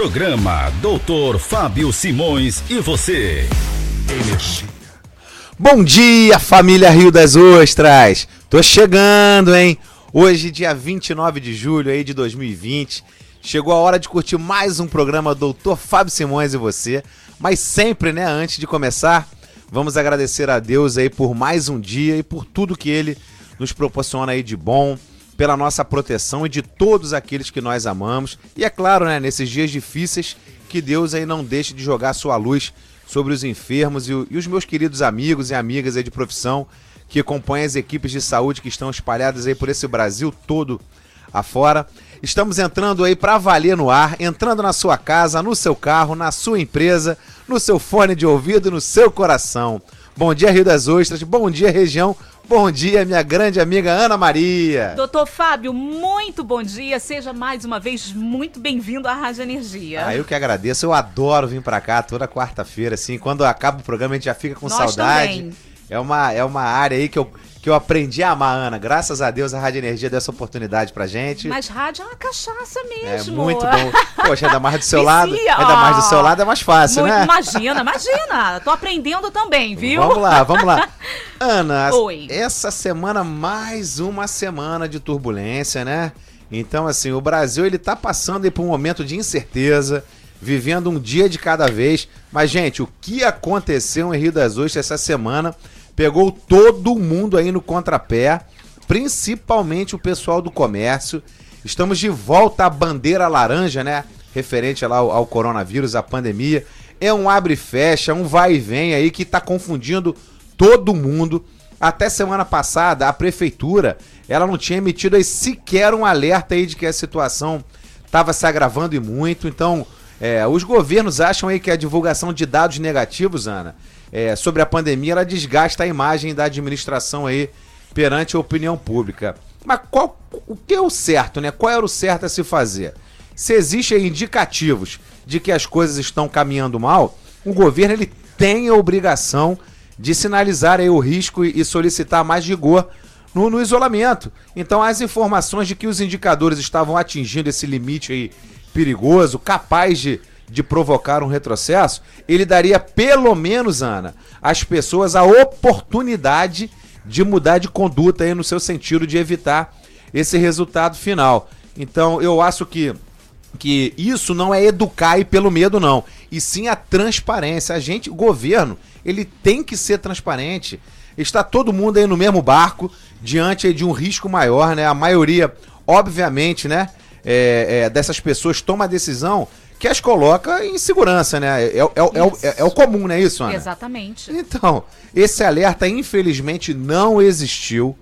Programa Doutor Fábio Simões e você. Energia. Bom dia, família Rio das Ostras. Tô chegando, hein? Hoje, dia 29 de julho aí de 2020. Chegou a hora de curtir mais um programa Doutor Fábio Simões e você. Mas sempre, né, antes de começar, vamos agradecer a Deus aí por mais um dia e por tudo que ele nos proporciona aí de bom, pela nossa proteção e de todos aqueles que nós amamos. E é claro, né, nesses dias difíceis, que Deus aí não deixe de jogar sua luz sobre os enfermos e, e os meus queridos amigos e amigas aí de profissão que compõem as equipes de saúde que estão espalhadas aí por esse Brasil todo afora. Estamos entrando aí para valer no ar, entrando na sua casa, no seu carro, na sua empresa, no seu fone de ouvido, no seu coração. Bom dia, Rio das Ostras. Bom dia, região. Bom dia, minha grande amiga Ana Maria. Doutor Fábio, muito bom dia. Seja mais uma vez muito bem-vindo à Rádio Energia. Ah, eu que agradeço. Eu adoro vir para cá toda quarta-feira, assim. Quando acaba o programa, a gente já fica com Nós saudade. Também. É uma, é uma área aí que eu que eu aprendi a amar, Ana. Graças a Deus a Rádio Energia deu essa oportunidade pra gente. Mas rádio é uma cachaça mesmo. É muito bom. Poxa, ainda mais do seu lado. Ainda mais do seu lado é mais fácil, muito, né? Imagina, imagina. Tô aprendendo também, viu? Vamos lá, vamos lá. Ana, Oi. essa semana mais uma semana de turbulência, né? Então, assim, o Brasil ele tá passando aí por um momento de incerteza, vivendo um dia de cada vez. Mas, gente, o que aconteceu em Rio das Ostras essa semana pegou todo mundo aí no contrapé, principalmente o pessoal do comércio. Estamos de volta à bandeira laranja, né? Referente lá ao, ao coronavírus, à pandemia. É um abre e fecha, um vai e vem aí que está confundindo todo mundo. Até semana passada, a prefeitura, ela não tinha emitido aí sequer um alerta aí de que a situação estava se agravando e muito. Então, é, os governos acham aí que a divulgação de dados negativos, Ana, é, sobre a pandemia, ela desgasta a imagem da administração aí perante a opinião pública. Mas qual o que é o certo, né? Qual era o certo a se fazer? Se existem indicativos de que as coisas estão caminhando mal, o governo ele tem a obrigação de sinalizar aí o risco e solicitar mais rigor no, no, isolamento. Então, as informações de que os indicadores estavam atingindo esse limite aí perigoso, capaz de de provocar um retrocesso, ele daria pelo menos, Ana, às pessoas a oportunidade de mudar de conduta aí no seu sentido de evitar esse resultado final. Então, eu acho que que isso não é educar e pelo medo não, e sim a transparência. A gente, o governo, ele tem que ser transparente. Está todo mundo aí no mesmo barco diante de um risco maior, né? A maioria, obviamente, né? É, é, dessas pessoas toma a decisão que as coloca em segurança, né? É, é, é, é, é o comum, não é isso, Ana? Exatamente. Então, esse alerta infelizmente não existiu.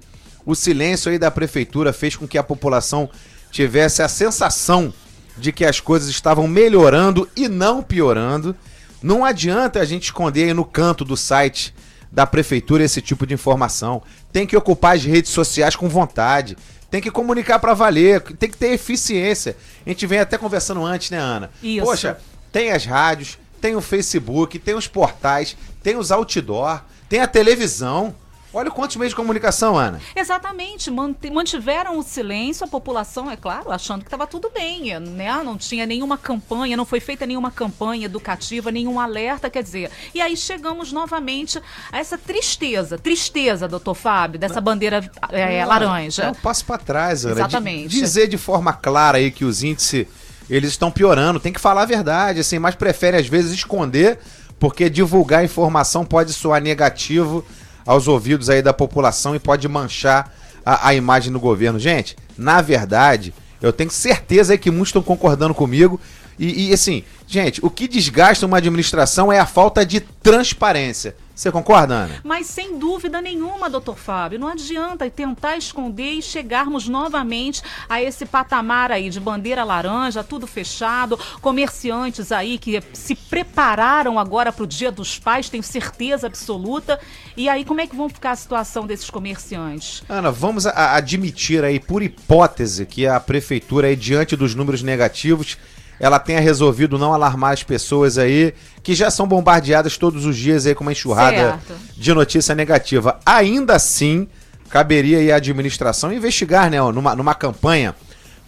O silêncio aí da prefeitura fez com que a população tivesse a sensação de que as coisas estavam melhorando e não piorando. Não adianta a gente esconder aí no canto do site da prefeitura esse tipo de informação. Tem que ocupar as redes sociais com vontade. Tem que comunicar para valer, tem que ter eficiência. A gente vem até conversando antes, né, Ana? Isso. Poxa, tem as rádios, tem o Facebook, tem os portais, tem os outdoor, tem a televisão. Olha quantos meios de comunicação, Ana. Exatamente. Mantiveram o silêncio, a população, é claro, achando que estava tudo bem, né? Não tinha nenhuma campanha, não foi feita nenhuma campanha educativa, nenhum alerta, quer dizer. E aí chegamos novamente a essa tristeza, tristeza, doutor Fábio, dessa bandeira é, não, laranja. É um passo para trás, Ana. Exatamente. Dizer de forma clara aí que os índices, eles estão piorando. Tem que falar a verdade, assim, mas prefere às vezes esconder, porque divulgar informação pode soar negativo aos ouvidos aí da população e pode manchar a, a imagem do governo. Gente, na verdade, eu tenho certeza aí que muitos estão concordando comigo. E, e, assim, gente, o que desgasta uma administração é a falta de transparência. Você concorda, Ana? Mas sem dúvida nenhuma, doutor Fábio, não adianta tentar esconder e chegarmos novamente a esse patamar aí de bandeira laranja, tudo fechado, comerciantes aí que se prepararam agora para o Dia dos Pais, tenho certeza absoluta. E aí, como é que vão ficar a situação desses comerciantes? Ana, vamos admitir aí, por hipótese, que a prefeitura aí, diante dos números negativos, ela tenha resolvido não alarmar as pessoas aí que já são bombardeadas todos os dias aí com uma enxurrada certo. de notícia negativa. Ainda assim, caberia aí a administração investigar, né, numa, numa campanha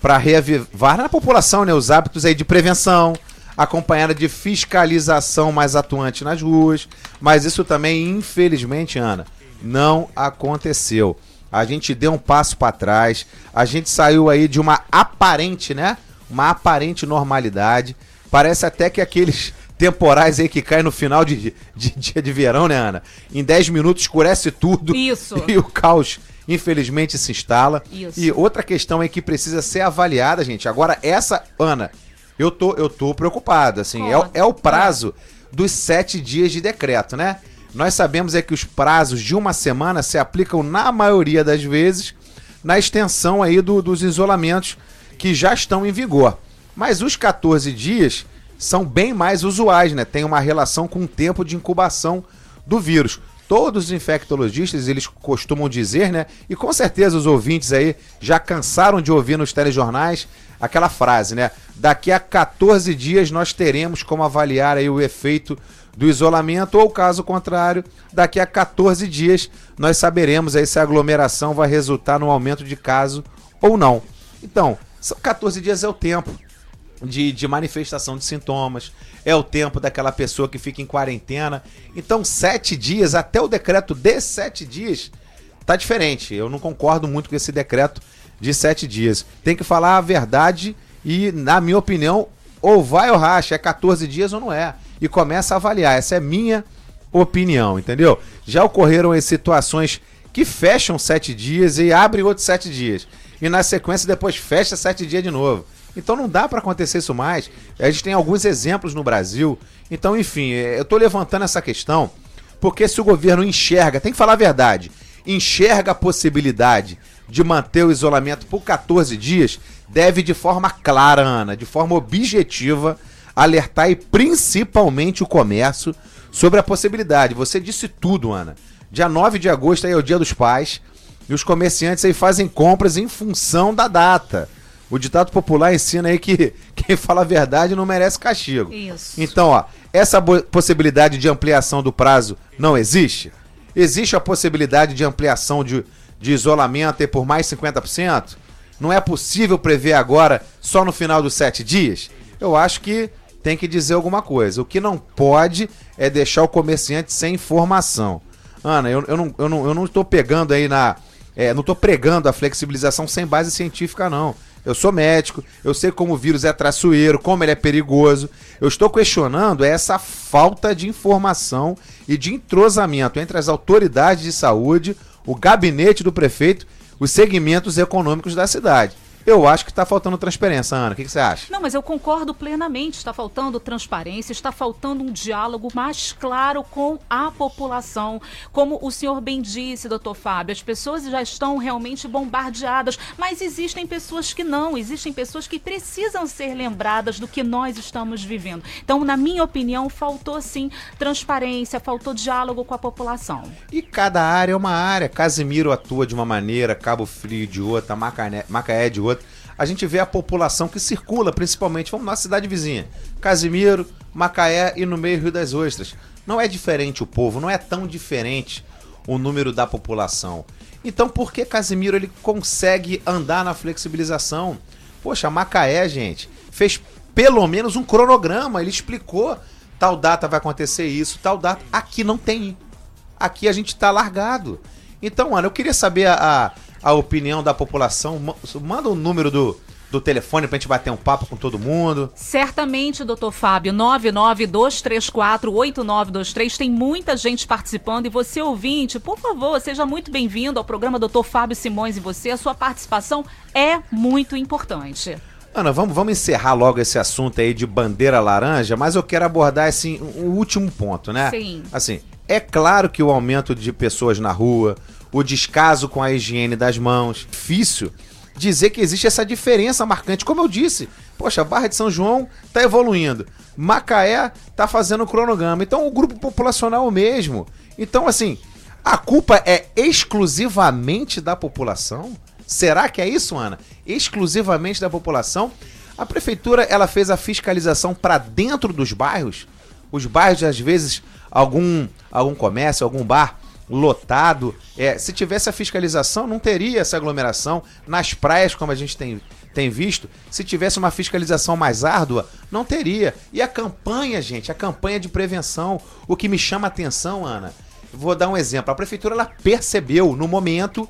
para reavivar na população, né, os hábitos aí de prevenção, acompanhada de fiscalização mais atuante nas ruas, mas isso também, infelizmente, Ana, não aconteceu. A gente deu um passo para trás, a gente saiu aí de uma aparente, né? Uma aparente normalidade. Parece até que aqueles temporais aí que caem no final de, de, dia de verão, né, Ana? Em 10 minutos escurece tudo. Isso. E o caos, infelizmente, se instala. Isso. E outra questão aí que precisa ser avaliada, gente. Agora, essa, Ana, eu tô, eu tô preocupado, assim. É, é o prazo dos sete dias de decreto, né? Nós sabemos é que os prazos de uma semana se aplicam, na maioria das vezes, na extensão aí do, dos isolamentos que já estão em vigor. Mas os 14 dias são bem mais usuais, né? Tem uma relação com o tempo de incubação do vírus. Todos os infectologistas, eles costumam dizer, né? E com certeza os ouvintes aí já cansaram de ouvir nos telejornais aquela frase, né? Daqui a 14 dias nós teremos como avaliar aí o efeito do isolamento ou caso contrário, daqui a 14 dias nós saberemos aí se a aglomeração vai resultar no aumento de caso ou não. Então, são 14 dias é o tempo de, de manifestação de sintomas, é o tempo daquela pessoa que fica em quarentena. Então, sete dias, até o decreto de sete dias, tá diferente. Eu não concordo muito com esse decreto de sete dias. Tem que falar a verdade e, na minha opinião, ou vai ou racha, é 14 dias ou não é. E começa a avaliar. Essa é minha opinião, entendeu? Já ocorreram situações que fecham sete dias e abrem outros sete dias. E na sequência depois fecha sete dias de novo. Então não dá para acontecer isso mais. A gente tem alguns exemplos no Brasil. Então, enfim, é, eu estou levantando essa questão porque se o governo enxerga, tem que falar a verdade, enxerga a possibilidade de manter o isolamento por 14 dias, deve de forma clara, Ana, de forma objetiva, alertar e principalmente o comércio sobre a possibilidade. Você disse tudo, Ana. Dia 9 de agosto aí é o Dia dos Pais e os comerciantes aí fazem compras em função da data. O ditado popular ensina aí que quem fala a verdade não merece castigo. Isso. Então, ó, essa possibilidade de ampliação do prazo não existe? Existe a possibilidade de ampliação de, de isolamento por mais 50%? Não é possível prever agora só no final dos sete dias? Eu acho que tem que dizer alguma coisa. O que não pode é deixar o comerciante sem informação. Ana, eu, eu, não, eu, não, eu não estou pegando aí na. É, não estou pregando a flexibilização sem base científica, não. Eu sou médico, eu sei como o vírus é traiçoeiro, como ele é perigoso. Eu estou questionando essa falta de informação e de entrosamento entre as autoridades de saúde, o gabinete do prefeito, os segmentos econômicos da cidade. Eu acho que está faltando transparência, Ana. O que, que, você acha? Não, mas eu concordo plenamente. Está faltando transparência, está faltando um diálogo mais claro com a população. Como o senhor bem disse, doutor Fábio, as pessoas já estão realmente bombardeadas, mas existem pessoas que não, existem pessoas que precisam ser lembradas do que nós estamos vivendo. Então, na minha opinião, faltou sim transparência, faltou diálogo com a população. E cada área é uma área. Casimiro atua de uma maneira, Cabo Frio de outra, Macaé, Macaé de outra a gente vê a população que circula, principalmente, vamos na cidade vizinha, Casimiro, Macaé e no meio Rio das Ostras. Não é diferente o povo, não é tão diferente o número da população. Então, por que Casimiro ele consegue andar na flexibilização? Poxa, Macaé, gente, fez pelo menos um cronograma, ele explicou tal data vai acontecer isso, tal data. Aqui não tem. Aqui a gente está largado. Então, Ana, eu queria saber a, a opinião da população. Manda o um número do, do telefone pra gente bater um papo com todo mundo. Certamente, doutor Fábio, 992348923. Tem muita gente participando e você, ouvinte, por favor, seja muito bem-vindo ao programa Doutor Fábio Simões e você. A sua participação é muito importante. Ana, vamos, vamos encerrar logo esse assunto aí de bandeira laranja, mas eu quero abordar assim, um último ponto, né? Sim. Assim, é claro que o aumento de pessoas na rua, o descaso com a higiene das mãos. Difícil dizer que existe essa diferença marcante. Como eu disse, poxa, a Barra de São João está evoluindo. Macaé está fazendo o cronograma. Então o grupo populacional é o mesmo. Então, assim, a culpa é exclusivamente da população? Será que é isso, Ana? Exclusivamente da população? A prefeitura ela fez a fiscalização para dentro dos bairros. Os bairros, às vezes, algum, algum comércio, algum bar lotado. É, se tivesse a fiscalização, não teria essa aglomeração. Nas praias, como a gente tem, tem visto, se tivesse uma fiscalização mais árdua, não teria. E a campanha, gente, a campanha de prevenção, o que me chama a atenção, Ana, vou dar um exemplo. A prefeitura ela percebeu no momento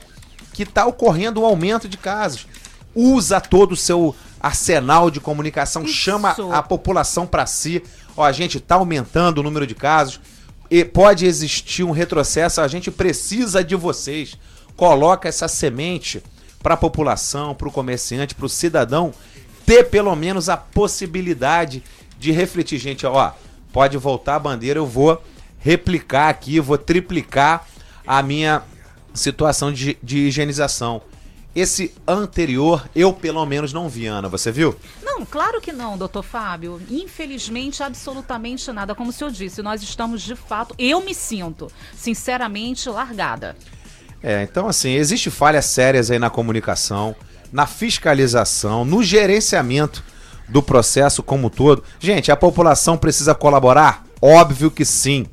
que está ocorrendo um aumento de casos. Usa todo o seu arsenal de comunicação, Isso. chama a população para si. Ó, a gente está aumentando o número de casos e pode existir um retrocesso. A gente precisa de vocês. Coloca essa semente para a população, para o comerciante, para o cidadão ter pelo menos a possibilidade de refletir. Gente, ó, pode voltar a bandeira, eu vou replicar aqui, vou triplicar a minha situação de, de higienização. Esse anterior, eu pelo menos não vi, Ana. Você viu? Não, claro que não, doutor Fábio. Infelizmente, absolutamente nada. Como o senhor disse, nós estamos de fato. Eu me sinto, sinceramente, largada. É, então, assim, existe falhas sérias aí na comunicação, na fiscalização, no gerenciamento do processo como um todo. Gente, a população precisa colaborar? Óbvio que sim.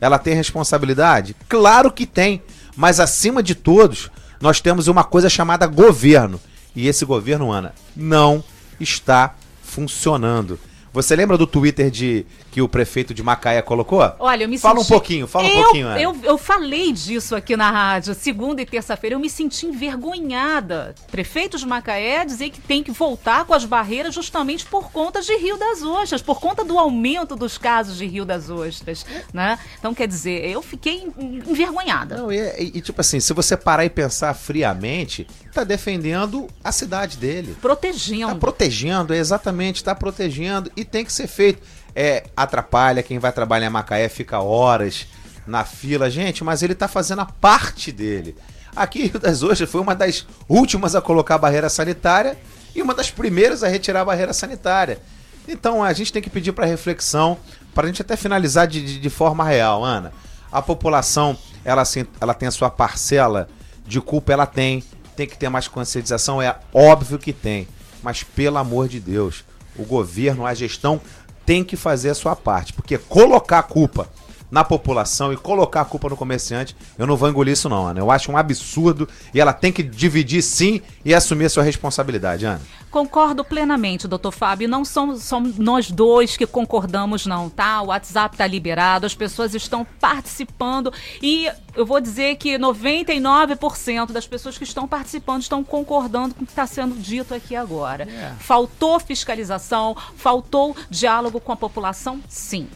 Ela tem responsabilidade? Claro que tem. Mas acima de todos, nós temos uma coisa chamada governo. E esse governo, Ana, não está funcionando. Você lembra do Twitter de que o prefeito de Macaé colocou? Olha, eu me Fala senti... um pouquinho, fala eu, um pouquinho. Ana. Eu, eu falei disso aqui na rádio, segunda e terça-feira. Eu me senti envergonhada. Prefeito de Macaé dizer que tem que voltar com as barreiras justamente por conta de Rio das Ostras, por conta do aumento dos casos de Rio das Ostras, né? Então, quer dizer, eu fiquei envergonhada. Não, e, e, tipo assim, se você parar e pensar friamente, tá defendendo a cidade dele. Protegendo. Tá protegendo, exatamente, tá protegendo e tem que ser feito é, atrapalha. Quem vai trabalhar em Macaé fica horas na fila. Gente, mas ele está fazendo a parte dele. Aqui, Rio das Ostras foi uma das últimas a colocar a barreira sanitária e uma das primeiras a retirar a barreira sanitária. Então a gente tem que pedir para reflexão, para a gente até finalizar de, de, forma real, Ana. A população, ela, ela tem a sua parcela de culpa, ela tem. Tem que ter mais conscientização, é óbvio que tem. Mas pelo amor de Deus, o governo, a gestão tem que fazer a sua parte, porque colocar a culpa na população e colocar a culpa no comerciante, eu não vou engolir isso não, Ana. Eu acho um absurdo e ela tem que dividir sim e assumir a sua responsabilidade, Ana. Concordo plenamente, doutor Fábio. Não somos, somos nós dois que concordamos, não, tá? O WhatsApp está liberado, as pessoas estão participando e eu vou dizer que 99% das pessoas que estão participando estão concordando com o que está sendo dito aqui agora. Yeah. É. Faltou fiscalização, faltou diálogo com a população, sim.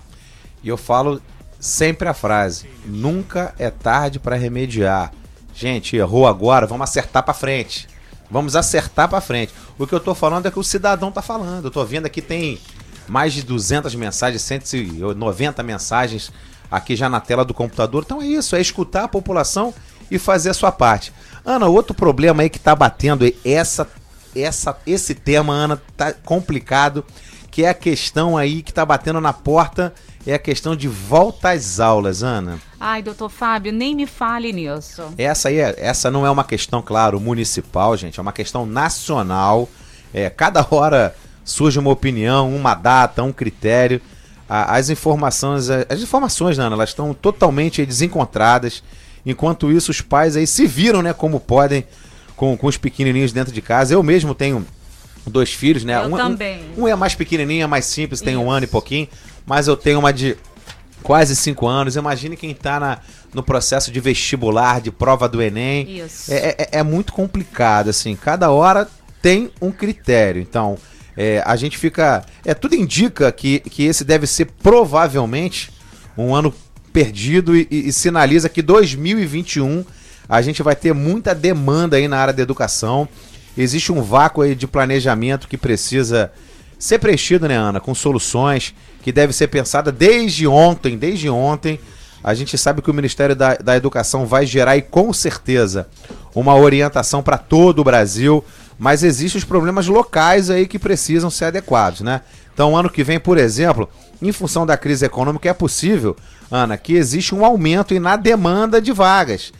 E eu falo sempre a frase: nunca é tarde para remediar. Gente, errou agora, vamos acertar para frente. Vamos acertar para frente. O que eu tô falando é que o cidadão tá falando. Eu tô vendo aqui tem mais de 200 mensagens, 190 mensagens aqui já na tela do computador. Então é isso, é escutar a população e fazer a sua parte. Ana, outro problema aí que tá batendo essa essa esse tema, Ana, tá complicado, que é a questão aí que tá batendo na porta é a questão de volta às aulas, Ana. Ai, doutor Fábio, nem me fale nisso. Essa aí, é, essa não é uma questão, claro, municipal, gente, é uma questão nacional. É, cada hora surge uma opinião, uma data, um critério. as informações, as informações, Ana, elas estão totalmente desencontradas. Enquanto isso, os pais aí se viram, né, como podem com, com os pequenininhos dentro de casa. Eu mesmo tenho dois filhos, né? Eu um, também. Um, um, é mais pequenininho, é mais simples, tem Isso. um ano e pouquinho mas eu tenho uma de quase cinco anos. Imagine quem está na, no processo de vestibular, de prova do Enem. Isso. É, é, é muito complicado, assim. Cada hora tem um critério. Então, é, a gente fica. É, tudo indica que, que esse deve ser provavelmente um ano perdido e, e, e sinaliza que 2021 a gente vai ter muita demanda aí na área da educação. Existe um vácuo aí de planejamento que precisa ser preenchido, né, Ana, com soluções que deve ser pensada desde ontem, desde ontem. A gente sabe que o Ministério da, da Educação vai gerar e com certeza uma orientação para todo o Brasil, mas existem os problemas locais aí que precisam ser adequados, né? Então, ano que vem, por exemplo, em função da crise econômica, é possível, Ana, que existe um aumento na demanda de vagas.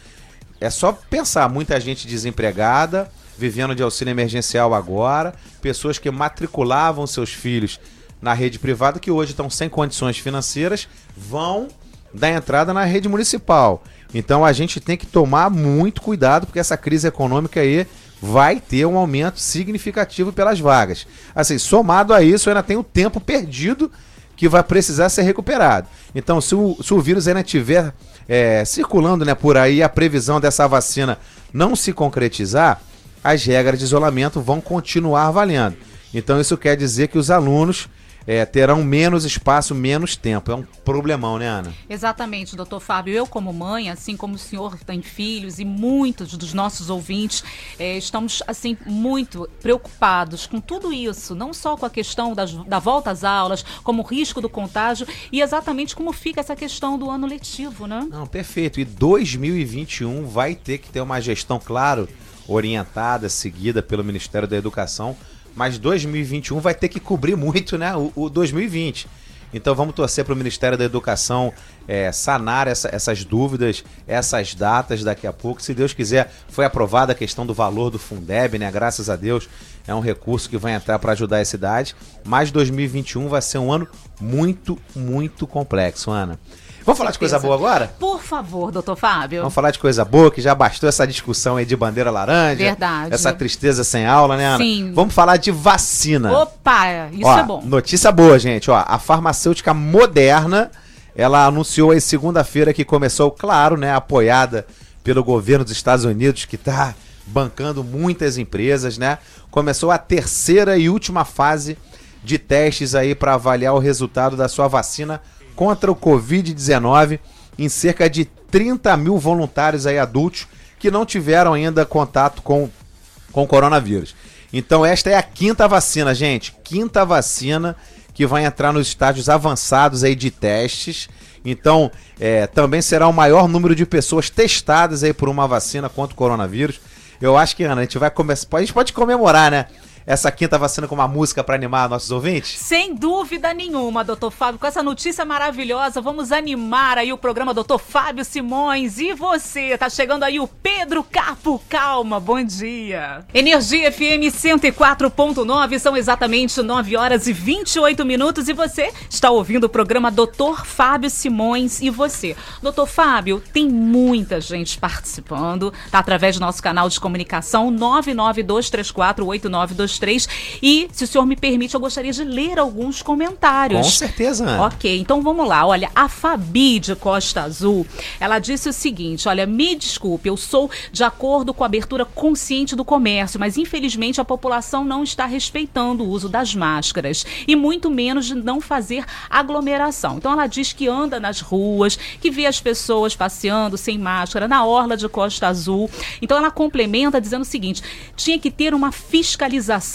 É só pensar, muita gente desempregada, vivendo de auxílio emergencial agora, pessoas que matriculavam seus filhos na rede privada que hoje estão sem condições financeiras vão dar entrada na rede municipal. Então a gente tem que tomar muito cuidado porque essa crise econômica aí vai ter um aumento significativo pelas vagas. Assim, somado a isso, ainda tem o tempo perdido que vai precisar ser recuperado. Então, se o, se o vírus ainda estiver é, circulando né, por aí, a previsão dessa vacina não se concretizar, as regras de isolamento vão continuar valendo. Então, isso quer dizer que os alunos é, terão menos espaço, menos tempo. É um problemão, né, Ana? Exatamente, doutor Fábio. Eu, como mãe, assim como o senhor tem filhos e muitos dos nossos ouvintes, é, estamos, assim, muito preocupados com tudo isso. Não só com a questão das, da volta às aulas, como o risco do contágio e exatamente como fica essa questão do ano letivo, né? Não, perfeito. E 2021 vai ter que ter uma gestão, claro, orientada, seguida pelo Ministério da Educação mas 2021 vai ter que cobrir muito, né? O, o 2020. Então vamos torcer para o Ministério da Educação é, sanar essa, essas dúvidas, essas datas daqui a pouco. Se Deus quiser, foi aprovada a questão do valor do Fundeb, né? Graças a Deus é um recurso que vai entrar para ajudar a cidade. Mas 2021 vai ser um ano muito, muito complexo, Ana. Vamos falar de coisa boa agora? Por favor, doutor Fábio. Vamos falar de coisa boa, que já bastou essa discussão aí de bandeira laranja. Verdade. Essa tristeza sem aula, né, Ana? Sim. Vamos falar de vacina. Opa, isso Ó, é bom. Notícia boa, gente. Ó, a farmacêutica Moderna, ela anunciou aí segunda-feira que começou, claro, né, apoiada pelo governo dos Estados Unidos, que está bancando muitas empresas, né? Começou a terceira e última fase de testes aí para avaliar o resultado da sua vacina contra o Covid-19 em cerca de 30 mil voluntários aí adultos que não tiveram ainda contato com, com o coronavírus. Então esta é a quinta vacina, gente. Quinta vacina que vai entrar nos estágios avançados aí de testes. Então, é, também será o maior número de pessoas testadas aí por uma vacina contra o coronavírus. Eu acho que, Ana, a gente vai começar. A gente pode comemorar, né? Essa quinta vacina com uma música para animar nossos ouvintes? Sem dúvida nenhuma, doutor Fábio. Com essa notícia maravilhosa, vamos animar aí o programa Doutor Fábio Simões. E você? Tá chegando aí o Pedro Capo. Calma, bom dia. Energia FM 104.9, são exatamente 9 horas e 28 minutos. E você está ouvindo o programa Doutor Fábio Simões. E você? Doutor Fábio, tem muita gente participando, tá? Através do nosso canal de comunicação 992348923 três. E, se o senhor me permite, eu gostaria de ler alguns comentários. Com certeza. Ana. Ok, então vamos lá. Olha, a Fabi de Costa Azul, ela disse o seguinte: olha, me desculpe, eu sou de acordo com a abertura consciente do comércio, mas infelizmente a população não está respeitando o uso das máscaras e muito menos de não fazer aglomeração. Então ela diz que anda nas ruas, que vê as pessoas passeando sem máscara na orla de Costa Azul. Então ela complementa dizendo o seguinte: tinha que ter uma fiscalização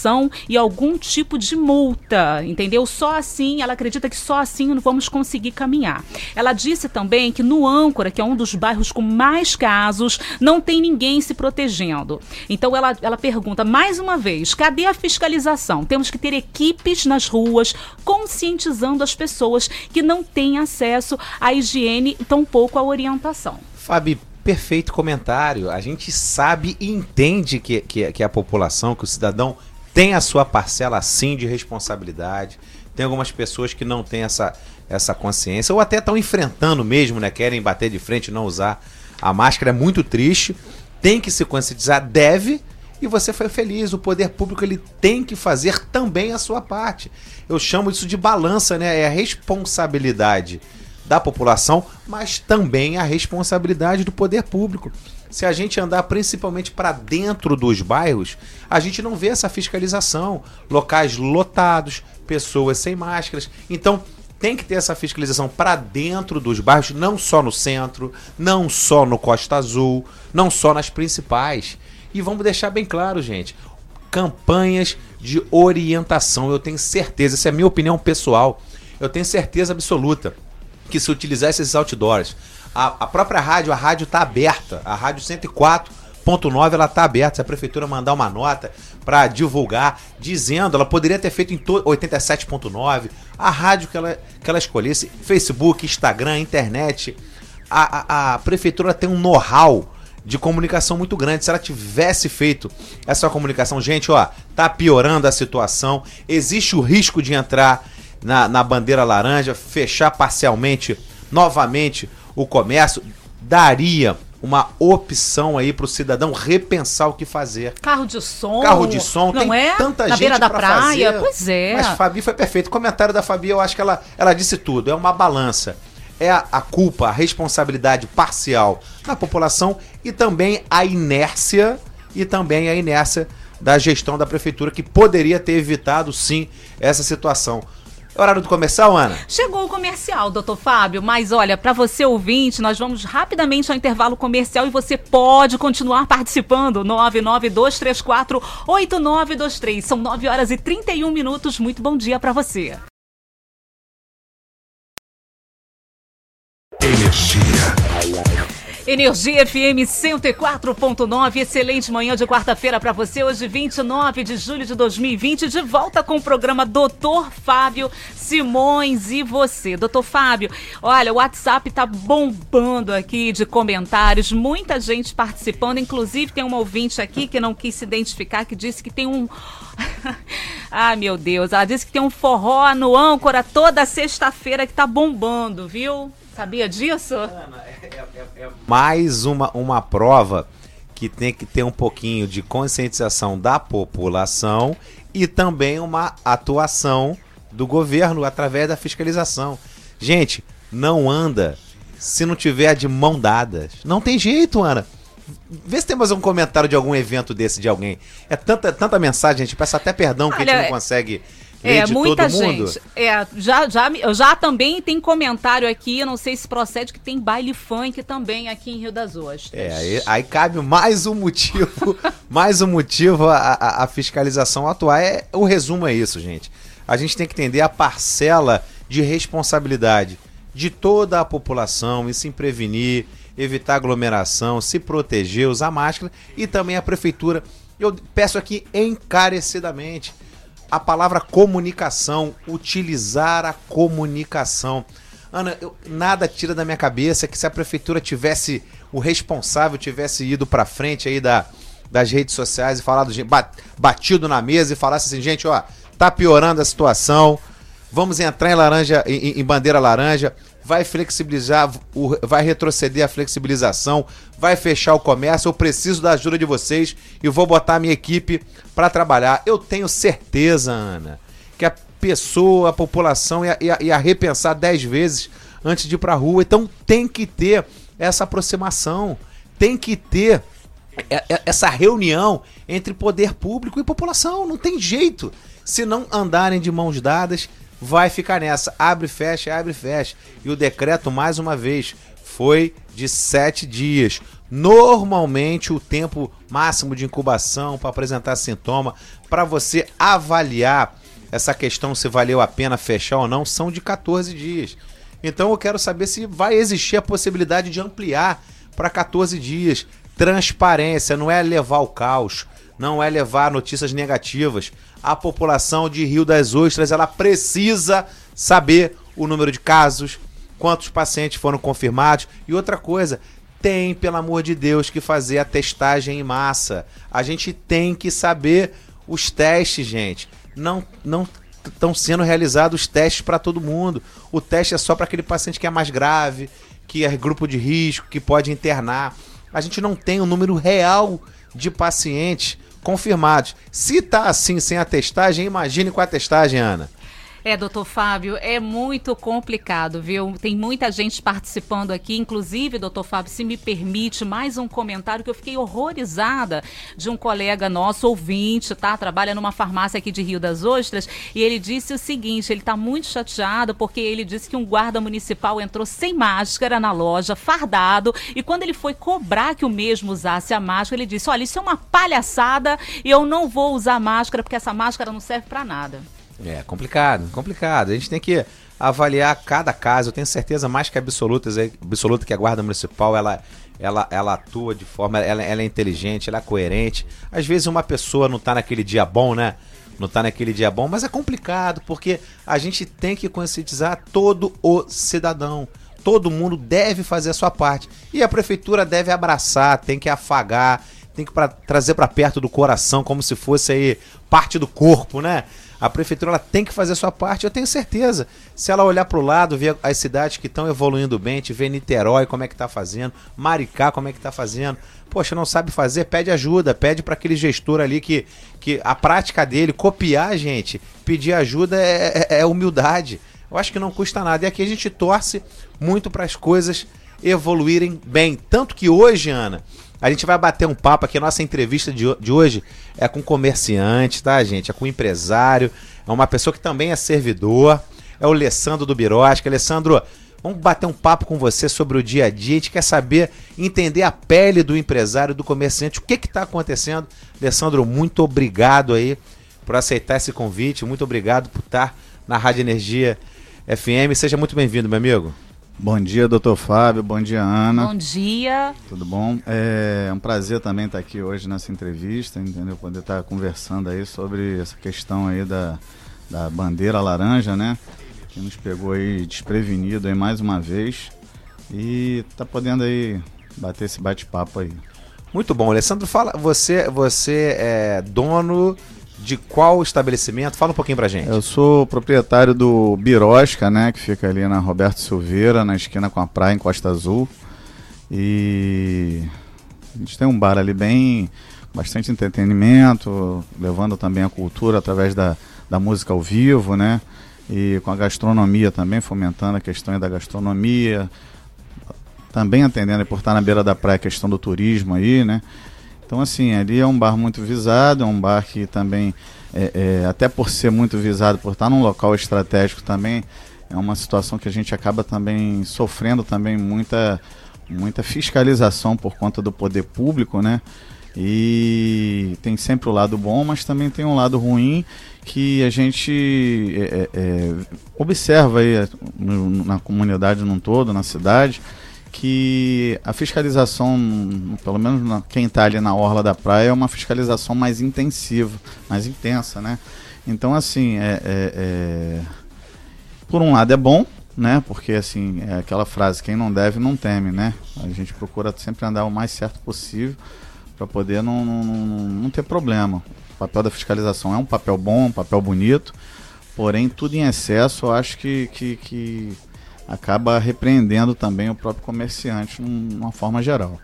e algum tipo de multa, entendeu? Só assim, ela acredita que só assim vamos conseguir caminhar. Ela disse também que no Âncora, que é um dos bairros com mais casos, não tem ninguém se protegendo. Então ela, ela pergunta mais uma vez: cadê a fiscalização? Temos que ter equipes nas ruas conscientizando as pessoas que não têm acesso à higiene tampouco à orientação. Fabi, perfeito comentário. A gente sabe e entende que, que, que a população, que o cidadão tem a sua parcela sim de responsabilidade. Tem algumas pessoas que não têm essa, essa consciência, ou até estão enfrentando mesmo, né? Querem bater de frente não usar a máscara. É muito triste. Tem que se conscientizar, deve, e você foi feliz. O poder público ele tem que fazer também a sua parte. Eu chamo isso de balança, né? É a responsabilidade da população, mas também a responsabilidade do poder público se a gente andar principalmente para dentro dos bairros, a gente não vê essa fiscalização. Locais lotados, pessoas sem máscaras. Então, tem que ter essa fiscalização para dentro dos bairros, não só no centro, não só no Costa Azul, não só nas principais. E vamos deixar bem claro, gente, campanhas de orientação. Eu tenho certeza, essa é a minha opinião pessoal. Eu tenho certeza absoluta que se utilizar esses outdoors, a, a própria rádio, a rádio está aberta. A rádio 104.9 ela está aberta. Se a prefeitura mandar uma nota para divulgar, dizendo, ela poderia ter feito em 87.9, a rádio que ela, que ela escolhesse, Facebook, Instagram, internet. A, a, a prefeitura tem um know-how de comunicação muito grande. Se ela tivesse feito essa comunicação, gente, ó, tá piorando a situação, existe o risco de entrar na, na bandeira laranja, fechar parcialmente novamente o comércio, daria uma opção aí para o cidadão repensar o que fazer. Carro de som. Carro de som, não tem é? tanta Na gente beira da pra praia, fazer. pois é. Mas Fabi foi perfeito. O comentário da Fabi, eu acho que ela, ela disse tudo. É uma balança. É a, a culpa, a responsabilidade parcial da população e também a inércia e também a inércia da gestão da prefeitura que poderia ter evitado sim essa situação. É horário do comercial, Ana? Chegou o comercial, doutor Fábio, mas olha, para você ouvinte, nós vamos rapidamente ao intervalo comercial e você pode continuar participando. 992348923. São 9 horas e 31 minutos. Muito bom dia para você. Energia. Energia FM 104.9, excelente manhã de quarta-feira para você, hoje 29 de julho de 2020, de volta com o programa Doutor Fábio Simões e você. Doutor Fábio, olha, o WhatsApp tá bombando aqui de comentários, muita gente participando, inclusive tem uma ouvinte aqui que não quis se identificar, que disse que tem um... Ai, meu Deus, ela disse que tem um forró no âncora toda sexta-feira que tá bombando, viu? Sabia disso? Ana, é, é, é, mais uma, uma prova que tem que ter um pouquinho de conscientização da população e também uma atuação do governo através da fiscalização. Gente, não anda se não tiver de mão dadas. Não tem jeito, Ana. Vê se tem mais um comentário de algum evento desse de alguém. É tanta, tanta mensagem, a gente peça até perdão que Olha, a gente não consegue é, muita gente. É, já, já, já também tem comentário aqui, não sei se procede, que tem baile funk também aqui em Rio das Ostras. É, aí, aí cabe mais um motivo, mais um motivo a, a, a, fiscalização atuar. É, o resumo é isso, gente. A gente tem que entender a parcela de responsabilidade de toda a população e se prevenir, evitar aglomeração, se proteger, usar máscara e também a prefeitura. Eu peço aqui encarecidamente a palavra comunicação, utilizar a comunicação. Ana, eu, nada tira da minha cabeça que se a prefeitura tivesse, o responsável tivesse ido para frente aí da, das redes sociais e falado, batido na mesa e falasse assim, gente, ó, tá piorando a situação, vamos entrar em laranja, em, em bandeira laranja, vai flexibilizar, vai retroceder a flexibilização, vai fechar o comércio. Eu preciso da ajuda de vocês e vou botar a minha equipe para trabalhar. Eu tenho certeza, Ana, que a pessoa, a população ia, ia, ia repensar dez vezes antes de ir para a rua. Então tem que ter essa aproximação, tem que ter essa reunião entre poder público e população. Não tem jeito. Se não andarem de mãos dadas, vai ficar nessa. Abre, fecha, abre, fecha. E o decreto, mais uma vez, foi de sete dias. Normalmente, o tempo máximo de incubação para apresentar sintoma, para você avaliar essa questão se valeu a pena fechar ou não, são de 14 dias. Então eu quero saber se vai existir a possibilidade de ampliar para 14 dias. Transparência não é levar o caos, não é levar notícias negativas a população de Rio das Ostras ela precisa saber o número de casos, quantos pacientes foram confirmados e outra coisa, tem, pelo amor de Deus, que fazer a testagem em massa. A gente tem que saber os testes, gente. Não não estão sendo realizados os testes para todo mundo. O teste é só para aquele paciente que é mais grave, que é grupo de risco, que pode internar. A gente não tem o número real de pacientes confirmados. Se tá assim sem a testagem, imagine com a testagem, Ana. É, doutor Fábio, é muito complicado, viu? Tem muita gente participando aqui, inclusive, doutor Fábio, se me permite, mais um comentário que eu fiquei horrorizada de um colega nosso, ouvinte, tá? Trabalha numa farmácia aqui de Rio das Ostras, e ele disse o seguinte: ele tá muito chateado porque ele disse que um guarda municipal entrou sem máscara na loja, fardado, e quando ele foi cobrar que o mesmo usasse a máscara, ele disse: olha, isso é uma palhaçada e eu não vou usar máscara porque essa máscara não serve para nada. É complicado, complicado. A gente tem que avaliar cada caso. Eu tenho certeza mais que absoluta, absoluta que a Guarda Municipal ela, ela, ela atua de forma. Ela, ela é inteligente, ela é coerente. Às vezes uma pessoa não está naquele dia bom, né? Não está naquele dia bom, mas é complicado porque a gente tem que conscientizar todo o cidadão. Todo mundo deve fazer a sua parte. E a prefeitura deve abraçar, tem que afagar, tem que pra, trazer para perto do coração, como se fosse aí parte do corpo, né? A prefeitura tem que fazer a sua parte, eu tenho certeza. Se ela olhar para o lado, ver as cidades que estão evoluindo bem, te ver Niterói como é que está fazendo, Maricá como é que está fazendo. Poxa, não sabe fazer, pede ajuda, pede para aquele gestor ali que, que a prática dele, copiar, gente, pedir ajuda é, é, é humildade. Eu acho que não custa nada. E aqui a gente torce muito para as coisas evoluírem bem. Tanto que hoje, Ana, a gente vai bater um papo aqui. Nossa entrevista de, de hoje é com comerciante, tá, gente? É com empresário. É uma pessoa que também é servidor. É o Alessandro do Birosca. Alessandro, vamos bater um papo com você sobre o dia a dia. A gente quer saber, entender a pele do empresário, do comerciante. O que está acontecendo? Alessandro, muito obrigado aí por aceitar esse convite. Muito obrigado por estar na Rádio Energia FM. Seja muito bem-vindo, meu amigo. Bom dia, doutor Fábio. Bom dia, Ana. Bom dia. Tudo bom? É um prazer também estar aqui hoje nessa entrevista, entendeu? Poder estar conversando aí sobre essa questão aí da, da bandeira laranja, né? Que nos pegou aí desprevenido aí mais uma vez. E tá podendo aí bater esse bate-papo aí. Muito bom, Alessandro. Fala, você, você é dono de qual estabelecimento? Fala um pouquinho pra gente. Eu sou proprietário do Birosca, né, que fica ali na Roberto Silveira, na esquina com a praia em Costa Azul. E a gente tem um bar ali bem bastante entretenimento, levando também a cultura através da, da música ao vivo, né? E com a gastronomia também, fomentando a questão da gastronomia, também atendendo por estar na beira da praia a questão do turismo aí, né? Então, assim, ali é um bar muito visado, é um bar que também, é, é, até por ser muito visado, por estar num local estratégico também, é uma situação que a gente acaba também sofrendo também muita, muita fiscalização por conta do poder público, né? E tem sempre o lado bom, mas também tem um lado ruim que a gente é, é, é observa aí no, na comunidade num todo, na cidade, que a fiscalização, pelo menos na, quem está ali na orla da praia, é uma fiscalização mais intensiva, mais intensa, né? Então, assim, é, é, é, por um lado é bom, né? Porque, assim, é aquela frase, quem não deve não teme, né? A gente procura sempre andar o mais certo possível para poder não, não, não, ter problema. O papel da fiscalização é um papel bom, um papel bonito, porém, tudo em excesso, eu acho que, que, que acaba repreendendo também o próprio comerciante numa forma geral.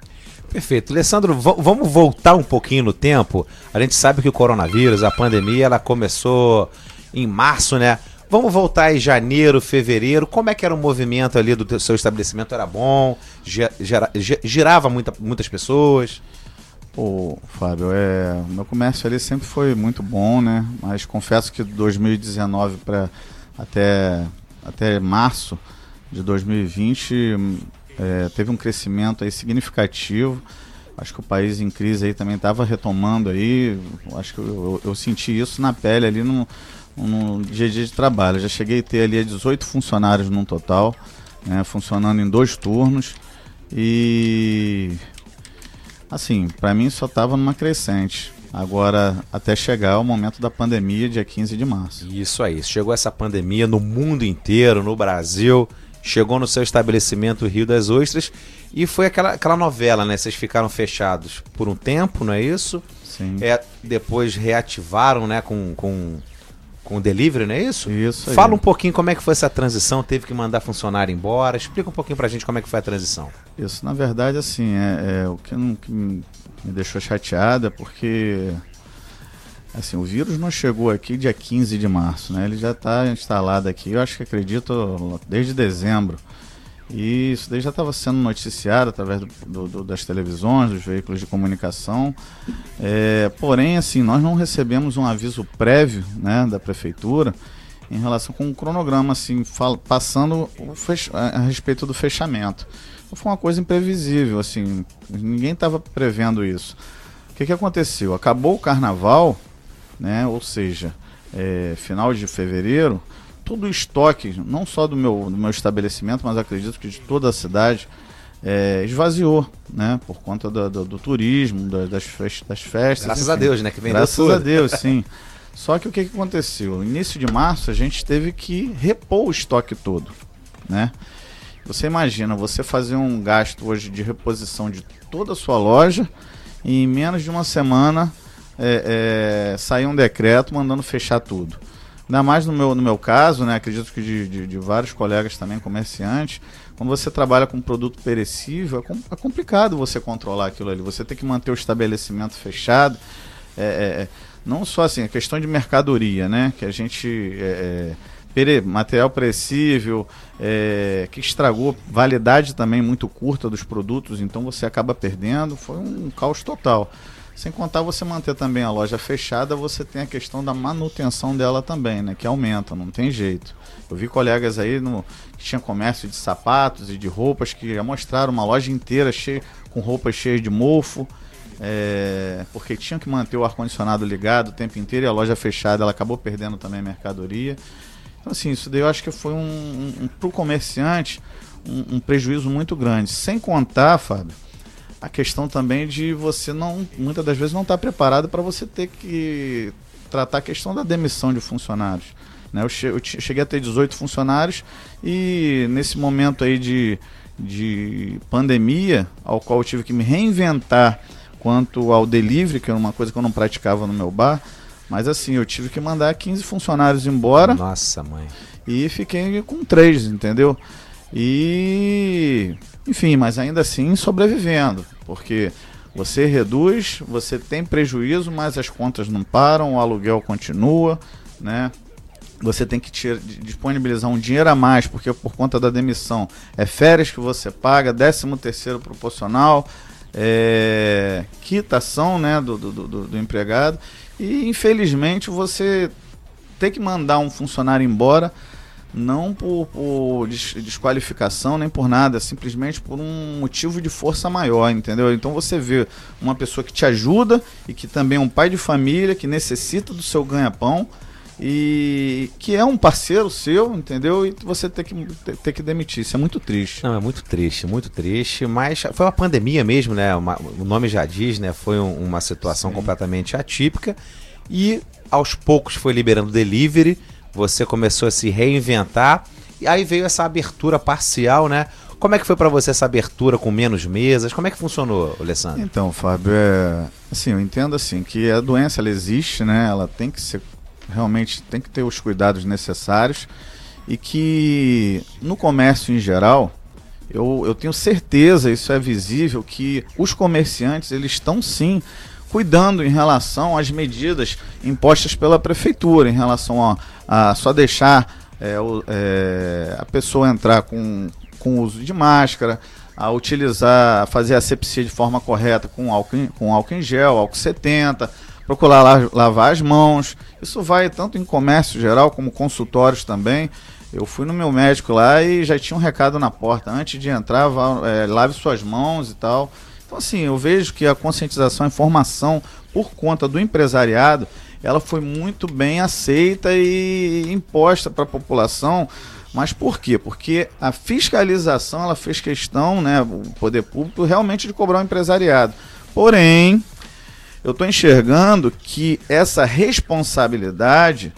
Perfeito. Alessandro, vamos voltar um pouquinho no tempo. A gente sabe que o coronavírus, a pandemia, ela começou em março, né? Vamos voltar em janeiro, fevereiro. Como é que era o movimento ali do seu estabelecimento? Era bom? Gera, girava muita, muitas pessoas? Pô, Fábio, é, meu comércio ali sempre foi muito bom, né? Mas confesso que 2019 para até, até março de 2020 é, teve um crescimento aí significativo. Acho que o país em crise aí também estava retomando aí. Acho que eu, eu, eu, senti isso na pele ali no, no dia a dia de trabalho. Eu já cheguei a ter ali 18 funcionários no total, né, funcionando em dois turnos. E assim, para mim só estava numa crescente. Agora, até chegar o momento da pandemia, dia 15 de março. Isso aí, chegou essa pandemia no mundo inteiro, no Brasil chegou no seu estabelecimento Rio das Ostras e foi aquela, aquela novela, né? Vocês ficaram fechados por um tempo, não é isso? Sim. É, depois reativaram, né, com, com, com o delivery, não é isso? Isso aí. Fala um pouquinho como é que foi essa transição, teve que mandar funcionário embora. Explica um pouquinho pra gente como é que foi a transição. Isso, na verdade, assim, é, é o que, não, que me deixou chateado é porque Assim, o vírus não chegou aqui dia 15 de março, né? Ele já está instalado aqui, eu acho que acredito, desde dezembro. E isso daí já estava sendo noticiado através do, do, das televisões, dos veículos de comunicação. É, porém, assim, nós não recebemos um aviso prévio né, da prefeitura em relação com o cronograma, assim, fala, passando a, a respeito do fechamento. Então, foi uma coisa imprevisível, assim, ninguém estava prevendo isso. O que, que aconteceu? Acabou o carnaval, né? Ou seja, é, final de fevereiro, todo o estoque, não só do meu, do meu estabelecimento, mas acredito que de toda a cidade, é, esvaziou, né? Por conta do, do, do turismo, das, festas, das festas. Graças enfim. a Deus, né? Que vendeu Graças tudo. a Deus, sim. Só que o que, que aconteceu? No início de março, a gente teve que repor o estoque todo, né? Você imagina, você fazer um gasto hoje de reposição de toda a sua loja e em menos de uma semana é, é, saiu um decreto mandando fechar tudo. Ainda mais no meu, no meu caso, né? Acredito que de, de, de vários colegas também comerciantes, quando você trabalha com produto perecível, é, com, é, complicado você controlar aquilo ali. Você tem que manter o estabelecimento fechado. É, é, é não só assim, a questão de mercadoria, né? Que a gente. É, pere, material perecível, que estragou, validade também muito curta dos produtos, então você acaba perdendo. Foi um caos total. Sem contar você manter também a loja fechada, você tem a questão da manutenção dela também, né? Que aumenta, não tem jeito. Eu vi colegas aí no, que tinha comércio de sapatos e de roupas que já mostraram uma loja inteira cheia, com roupas cheias de mofo. É, porque tinham que manter o ar-condicionado ligado o tempo inteiro e a loja fechada, ela acabou perdendo também a mercadoria. Então, assim, isso daí eu acho que foi um, um, um para o comerciante um, um prejuízo muito grande. Sem contar, Fábio, a questão também de você não, muitas das vezes não estar tá preparado para você ter que tratar a questão da demissão de funcionários. Né? Eu, che eu cheguei a ter 18 funcionários e nesse momento aí de, de pandemia, ao qual eu tive que me reinventar quanto ao delivery, que era uma coisa que eu não praticava no meu bar, mas assim, eu tive que mandar 15 funcionários embora. Nossa, mãe. E fiquei com três, entendeu? E enfim, mas ainda assim sobrevivendo, porque você reduz, você tem prejuízo, mas as contas não param, o aluguel continua, né? Você tem que disponibilizar um dinheiro a mais, porque por conta da demissão é férias que você paga, 13 terceiro proporcional, é, quitação né, do, do, do, do empregado. E infelizmente você tem que mandar um funcionário embora não por, por desqualificação nem por nada, simplesmente por um motivo de força maior, entendeu? Então você vê uma pessoa que te ajuda e que também é um pai de família, que necessita do seu ganha-pão e que é um parceiro seu, entendeu? E você tem que, ter que demitir. Isso é muito triste. Não, é muito triste, muito triste. Mas foi uma pandemia mesmo, né? Uma, o nome já diz, né? Foi um, uma situação Sim. completamente atípica. E aos poucos foi liberando delivery você começou a se reinventar e aí veio essa abertura parcial, né? Como é que foi para você essa abertura com menos mesas? Como é que funcionou, Alessandro? Então, Fábio, é, assim, eu entendo assim que a doença ela existe, né? Ela tem que ser realmente tem que ter os cuidados necessários e que no comércio em geral eu, eu tenho certeza, isso é visível, que os comerciantes eles estão sim cuidando em relação às medidas impostas pela prefeitura, em relação a, a só deixar é, o, é, a pessoa entrar com, com uso de máscara, a utilizar, fazer a asepsia de forma correta com álcool, com álcool em gel, álcool 70, procurar la, lavar as mãos. Isso vai tanto em comércio geral como consultórios também. Eu fui no meu médico lá e já tinha um recado na porta. Antes de entrar, vá, é, lave suas mãos e tal. Então, assim, eu vejo que a conscientização, a informação por conta do empresariado, ela foi muito bem aceita e imposta para a população. Mas por quê? Porque a fiscalização ela fez questão, né, o poder público, realmente de cobrar o empresariado. Porém, eu estou enxergando que essa responsabilidade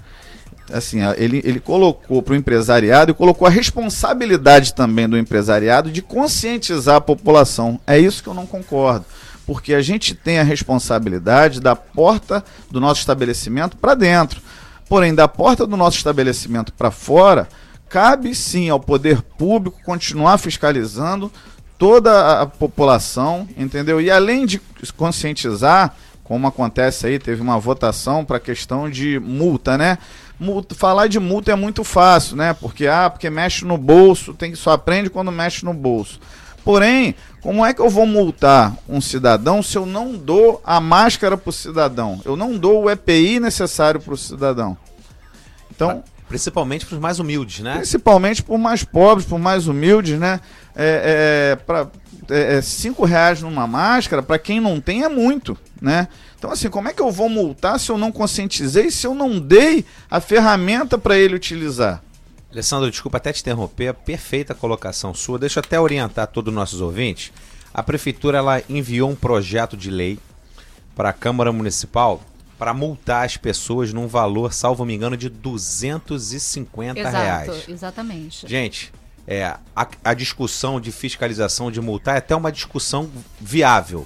assim, ele, ele colocou para o empresariado e colocou a responsabilidade também do empresariado de conscientizar a população. É isso que eu não concordo. Porque a gente tem a responsabilidade da porta do nosso estabelecimento para dentro. Porém, da porta do nosso estabelecimento para fora, cabe sim ao poder público continuar fiscalizando toda a população, entendeu? E além de conscientizar, como acontece aí, teve uma votação para a questão de multa, né? multa, falar de multa é muito fácil, né? Porque ah, porque mexe no bolso, tem só aprende quando mexe no bolso. Porém, como é que eu vou multar um cidadão se eu não dou a máscara para o cidadão? Eu não dou o EPI necessário para o cidadão. Então, principalmente para os mais humildes, né? Principalmente para os mais pobres, para os mais humildes, né? É, é, para é, é, cinco reais numa máscara para quem não tem é muito, né? Então, assim, como é que eu vou multar se eu não conscientizei, se eu não dei a ferramenta para ele utilizar? Alessandro, desculpa até te interromper, a perfeita colocação sua. Deixa eu até orientar todos os nossos ouvintes. A prefeitura ela enviou um projeto de lei para a Câmara Municipal para multar as pessoas num valor, salvo me engano, de 250 Exato, reais. Exatamente. Gente, é, a, a discussão de fiscalização de multar é até uma discussão viável.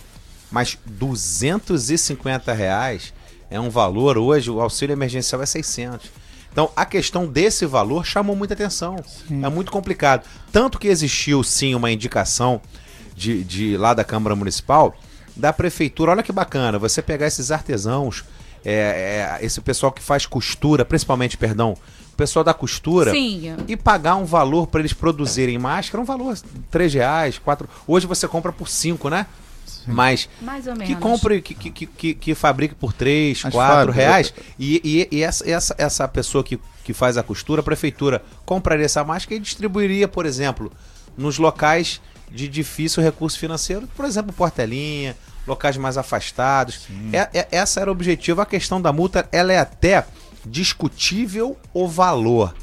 Mas 250 reais é um valor hoje, o auxílio emergencial é 600. Então, a questão desse valor chamou muita atenção. Sim. É muito complicado. Tanto que existiu, sim, uma indicação de, de lá da Câmara Municipal, da Prefeitura. Olha que bacana, você pegar esses artesãos, é, é, esse pessoal que faz costura, principalmente, perdão, o pessoal da costura Sim. e pagar um valor para eles produzirem máscara, um valor 3 reais, 4. Hoje você compra por 5, né? Mas Mais ou menos. que compre, que, que, que, que fabrique por 3, 4 reais. E, e, e, essa, essa, essa pessoa que, que faz a costura, a prefeitura, compraria essa máscara e distribuiria, por exemplo, nos locais de difícil recurso financeiro, por exemplo, Portelinha, locais mais afastados. É, é, essa era o objetivo. A questão da multa, ela é até discutível o valor.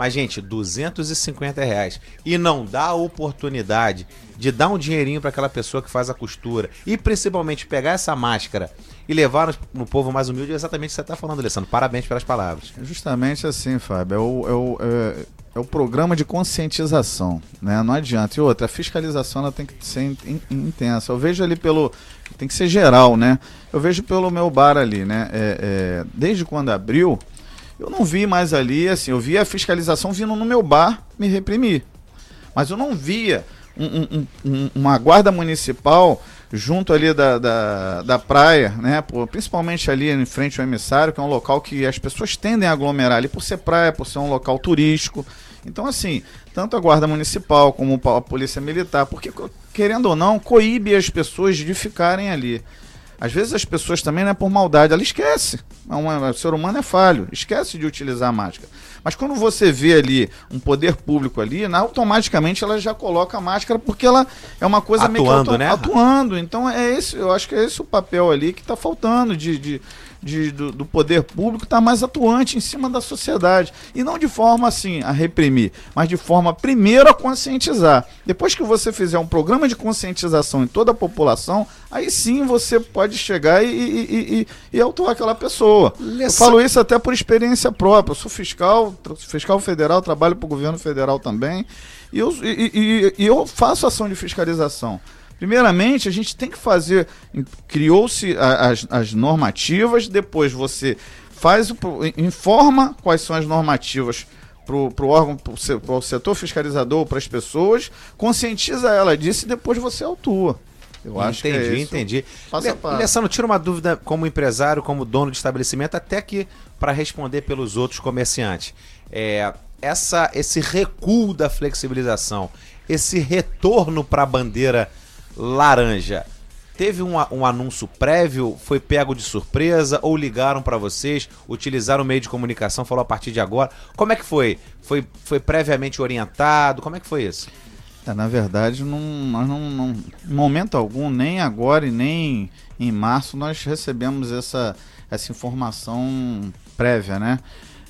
Mas, gente, 250 reais. E não dá a oportunidade de dar um dinheirinho para aquela pessoa que faz a costura. E principalmente pegar essa máscara e levar no, povo mais humilde. É exatamente o que você está falando, Alessandro. Parabéns pelas palavras. É justamente assim, Fábio. É o, é o, é, é o programa de conscientização. Né? Não adianta. E outra, a fiscalização ela tem que ser in, in, intensa. Eu vejo ali pelo. Tem que ser geral, né? Eu vejo pelo meu bar ali, né? É, é, desde quando abriu eu não vi mais ali, assim, eu via a fiscalização vindo no meu bar me reprimir. Mas eu não via um, um, um, uma guarda municipal junto ali da, da, da praia, né? principalmente ali em frente ao emissário, que é um local que as pessoas tendem a aglomerar ali por ser praia, por ser um local turístico. Então, assim, tanto a guarda municipal como a polícia militar, porque, querendo ou não, coíbe as pessoas de ficarem ali. Às vezes as pessoas também não é por maldade, ela esquece. É o ser humano é falho, esquece de utilizar a máscara. Mas quando você vê ali um poder público ali, automaticamente ela já coloca a máscara porque ela é uma coisa atuando, meio que auto, né? atuando. Então é esse, eu acho que é esse o papel ali que está faltando de, de de, do, do, poder público está mais atuante em cima da sociedade. E não de forma assim a reprimir, mas de forma primeiro a conscientizar. Depois que você fizer um programa de conscientização em toda a população, aí sim você pode chegar e, e, e, e atuar aquela pessoa. Eu falo isso até por experiência própria. Eu sou fiscal, fiscal federal, trabalho para o governo federal também. E eu, e, e eu faço ação de fiscalização. Primeiramente, a gente tem que fazer. Criou-se as, as normativas, depois você faz, informa quais são as normativas para o órgão, para o setor fiscalizador, para as pessoas, conscientiza ela disso e depois você autua. Eu acho entendi, que é entendi. Alessandro, tira uma dúvida como empresário, como dono de estabelecimento, até que para responder pelos outros comerciantes. É, essa, esse recuo da flexibilização, esse retorno para a bandeira laranja. Teve um, um, anúncio prévio? Foi pego de surpresa? Ou ligaram para vocês? Utilizaram o meio de comunicação? Falou a partir de agora? Como é que foi? Foi, foi previamente orientado? Como é que foi isso? É, na verdade, nós não, não, em momento algum, nem agora e nem em março, nós recebemos essa, essa informação prévia, né?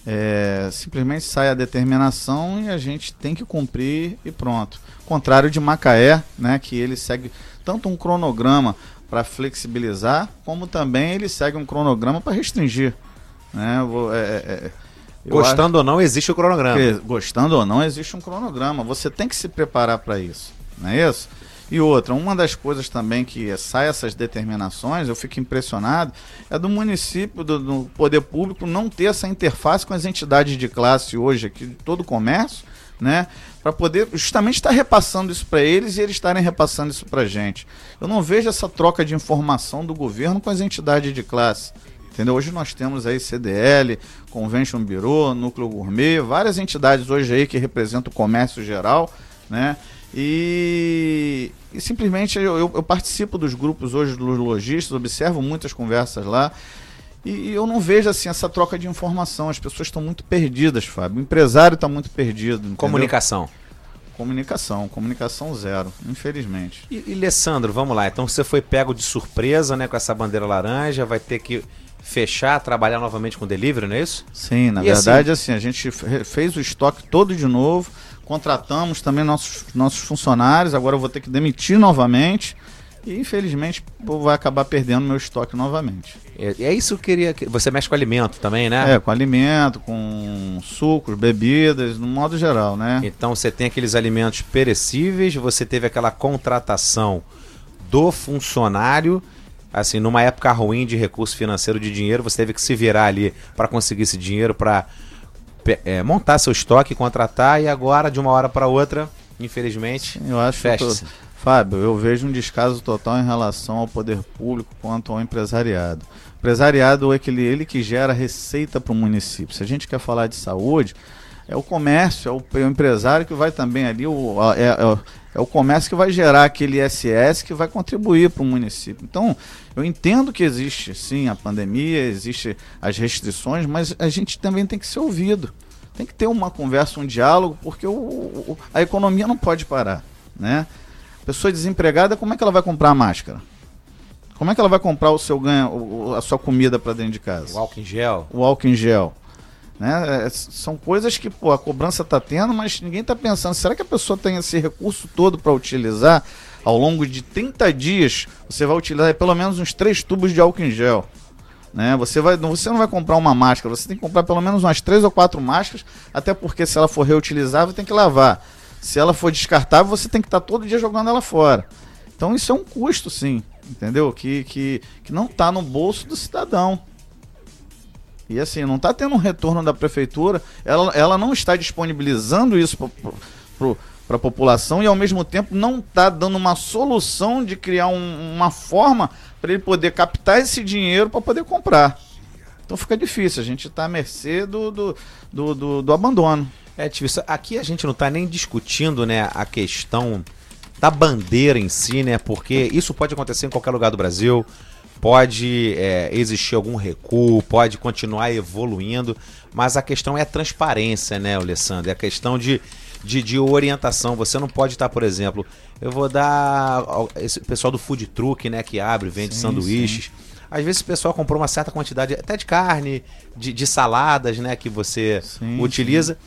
É, simplesmente sai a determinação e a gente tem que cumprir e pronto. Contrário de Macaé, né, que ele segue tanto um cronograma para flexibilizar, como também ele segue um cronograma para restringir. Né? É, é, é gostando ou não, existe o cronograma. Gostando ou não, existe um cronograma. Você tem que se preparar para isso. Não é isso? E outra, uma das coisas também que sai essas determinações, eu fico impressionado, é do município, do, do poder público, não ter essa interface com as entidades de classe hoje aqui, de todo o comércio, né? Para poder justamente estar repassando isso para eles e eles estarem repassando isso para a gente. Eu não vejo essa troca de informação do governo com as entidades de classe. Entendeu? Hoje nós temos aí CDL, Convention Bureau, Núcleo Gourmet, várias entidades hoje aí que representam o comércio geral, né? E, e simplesmente eu, eu, eu, participo dos grupos hoje dos lojistas, observo muitas conversas lá. E, eu não vejo assim essa troca de informação. As pessoas estão muito perdidas, Fábio. O empresário está muito perdido. Entendeu? Comunicação. Comunicação, comunicação zero, infelizmente. E, e Alessandro, vamos lá. Então você foi pego de surpresa, né, com essa bandeira laranja, vai ter que fechar, trabalhar novamente com delivery, não é isso? Sim, na e verdade, assim, assim, a gente fez o estoque todo de novo contratamos também nossos, nossos funcionários, agora eu vou ter que demitir novamente. E infelizmente vai acabar perdendo meu estoque novamente. É, é isso que eu queria. Você mexe com alimento também, né? É, com alimento, com sucos, bebidas, no modo geral, né? Então você tem aqueles alimentos perecíveis, você teve aquela contratação do funcionário, assim, numa época ruim de recurso financeiro de dinheiro, você teve que se virar ali para conseguir esse dinheiro para é, montar seu estoque, contratar e agora, de uma hora para outra, infelizmente, Sim, eu acho fecha-se. Fábio, eu vejo um descaso total em relação ao poder público quanto ao empresariado. O empresariado é aquele, ele que gera receita para o município. Se a gente quer falar de saúde, é o comércio, é o, é o empresário que vai também ali, o, é, é, é, o comércio que vai gerar aquele ISS que vai contribuir para o município. Então, eu entendo que existe sim a pandemia, existe as restrições, mas a gente também tem que ser ouvido. Tem que ter uma conversa, um diálogo, porque o, o, a economia não pode parar, né? Pessoa desempregada, como é que ela vai comprar a máscara? Como é que ela vai comprar o seu ganho, a sua comida para dentro de casa? O álcool em gel. O álcool em gel. Né? É, são coisas que pô, a cobrança está tendo, mas ninguém está pensando, será que a pessoa tem esse recurso todo para utilizar? Ao longo de 30 dias, você vai utilizar pelo menos uns três tubos de álcool em gel. Né? Você, vai, você não vai comprar uma máscara, você tem que comprar pelo menos umas três ou quatro máscaras, até porque se ela for reutilizável, tem que lavar. Se ela for descartável, você tem que estar tá todo dia jogando ela fora. Então isso é um custo, sim, entendeu? Que, que, que não está no bolso do cidadão. E assim, não está tendo um retorno da prefeitura, ela, ela não está disponibilizando isso para a população e ao mesmo tempo não está dando uma solução de criar um, uma forma para ele poder captar esse dinheiro para poder comprar. Então fica difícil, a gente está à mercê do, do, do, do, do abandono. É, Tivissa, aqui a gente não está nem discutindo né, a questão da bandeira em si, né? Porque isso pode acontecer em qualquer lugar do Brasil, pode é, existir algum recuo, pode continuar evoluindo, mas a questão é a transparência, né, Alessandro? É a questão de, de, de, orientação. Você não pode estar, por exemplo, eu vou dar. Esse pessoal do food truck, né, que abre, vende sim, sanduíches. Sim. Às vezes o pessoal comprou uma certa quantidade até de carne, de, de saladas, né, que você sim, utiliza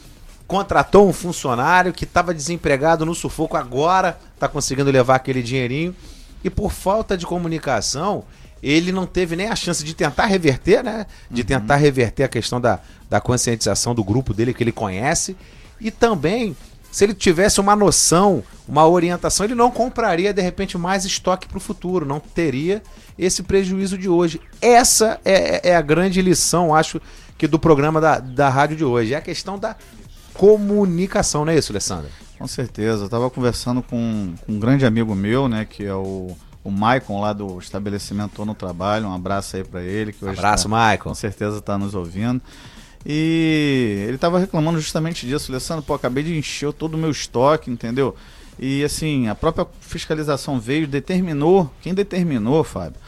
contratou um funcionário que estava desempregado no sufoco, agora está conseguindo levar aquele dinheirinho. E por falta de comunicação, ele não teve nem a chance de tentar reverter, né? De uhum. tentar reverter a questão da, da conscientização do grupo dele que ele conhece. E também, se ele tivesse uma noção, uma orientação, ele não compraria de repente mais estoque para o futuro, não teria esse prejuízo de hoje. Essa é, é a grande lição, acho que do programa da, da rádio de hoje. É a questão da comunicação, não é isso, Alessandra? Com certeza. Eu estava conversando com, com, um grande amigo meu, né, que é o, o Maicon lá do estabelecimento no Trabalho. Um abraço aí para ele. Que hoje abraço, tá, Maicon. Com certeza está nos ouvindo. E ele estava reclamando justamente disso. Alessandro, pô, acabei de encher todo o meu estoque, entendeu? E assim, a própria fiscalização veio, determinou, quem determinou, Fábio,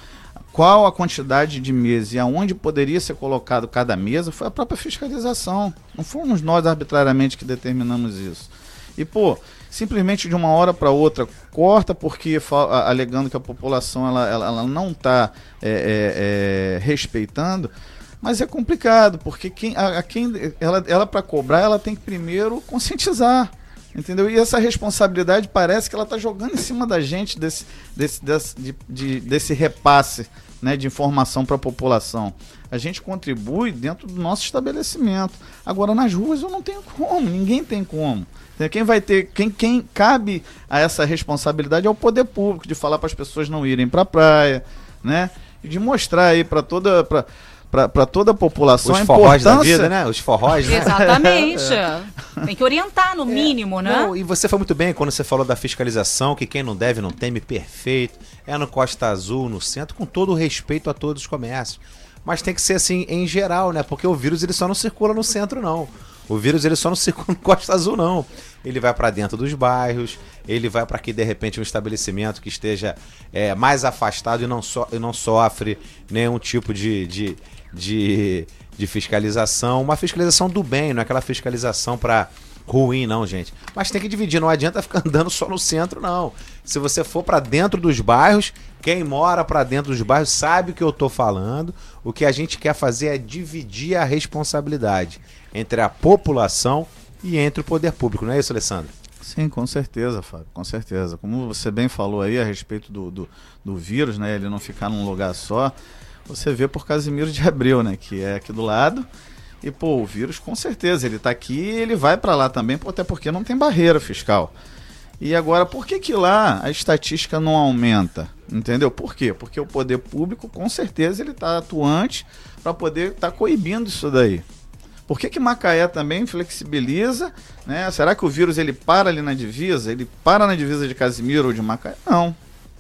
qual a quantidade de mesas e aonde poderia ser colocado cada mesa foi a própria fiscalização. Não fomos nós arbitrariamente que determinamos isso. E, pô, simplesmente de uma hora para outra corta porque alegando que a população ela, ela, ela não está é, é, é, respeitando. Mas é complicado, porque quem, a, a quem ela, ela para cobrar, ela tem que primeiro conscientizar. Entendeu? E essa responsabilidade parece que ela está jogando em cima da gente desse, desse, desse, de, de, desse repasse né, de informação para a população. A gente contribui dentro do nosso estabelecimento. Agora, nas ruas eu não tenho como, ninguém tem como. Quem vai ter, quem, quem cabe a essa responsabilidade é o poder público, de falar para as pessoas não irem para a praia, né? E de mostrar aí para toda. Pra, para toda a população Os a forróis da vida, né? Os forróis, né? Exatamente. É. Tem que orientar, no é. mínimo, né? Não, e você foi muito bem quando você falou da fiscalização, que quem não deve não teme, perfeito. É no Costa Azul, no centro, com todo o respeito a todos os comércios. Mas tem que ser assim em geral, né? Porque o vírus ele só não circula no centro, não. O vírus ele só não circula no Costa Azul, não. Ele vai para dentro dos bairros, ele vai para que de repente um estabelecimento que esteja é, mais afastado e não, so, e não sofre nenhum tipo de, de de, de fiscalização, uma fiscalização do bem, não é aquela fiscalização para ruim, não, gente. Mas tem que dividir, não adianta ficar andando só no centro, não. Se você for para dentro dos bairros, quem mora para dentro dos bairros sabe o que eu estou falando. O que a gente quer fazer é dividir a responsabilidade entre a população e entre o poder público, não é isso, Alessandro? Sim, com certeza, Fábio, com certeza. Como você bem falou aí a respeito do, do, do vírus, né? Ele não ficar num lugar só você vê por Casimiro de Abreu, né? Que é aqui do lado. E, pô, o vírus, com certeza, ele está aqui e ele vai para lá também, até porque não tem barreira fiscal. E agora, por que que lá a estatística não aumenta? Entendeu? Por quê? Porque o poder público, com certeza, ele está atuante para poder estar tá coibindo isso daí. Por que, que Macaé também flexibiliza? Né? Será que o vírus ele para ali na divisa? Ele para na divisa de Casimiro ou de Macaé? Não.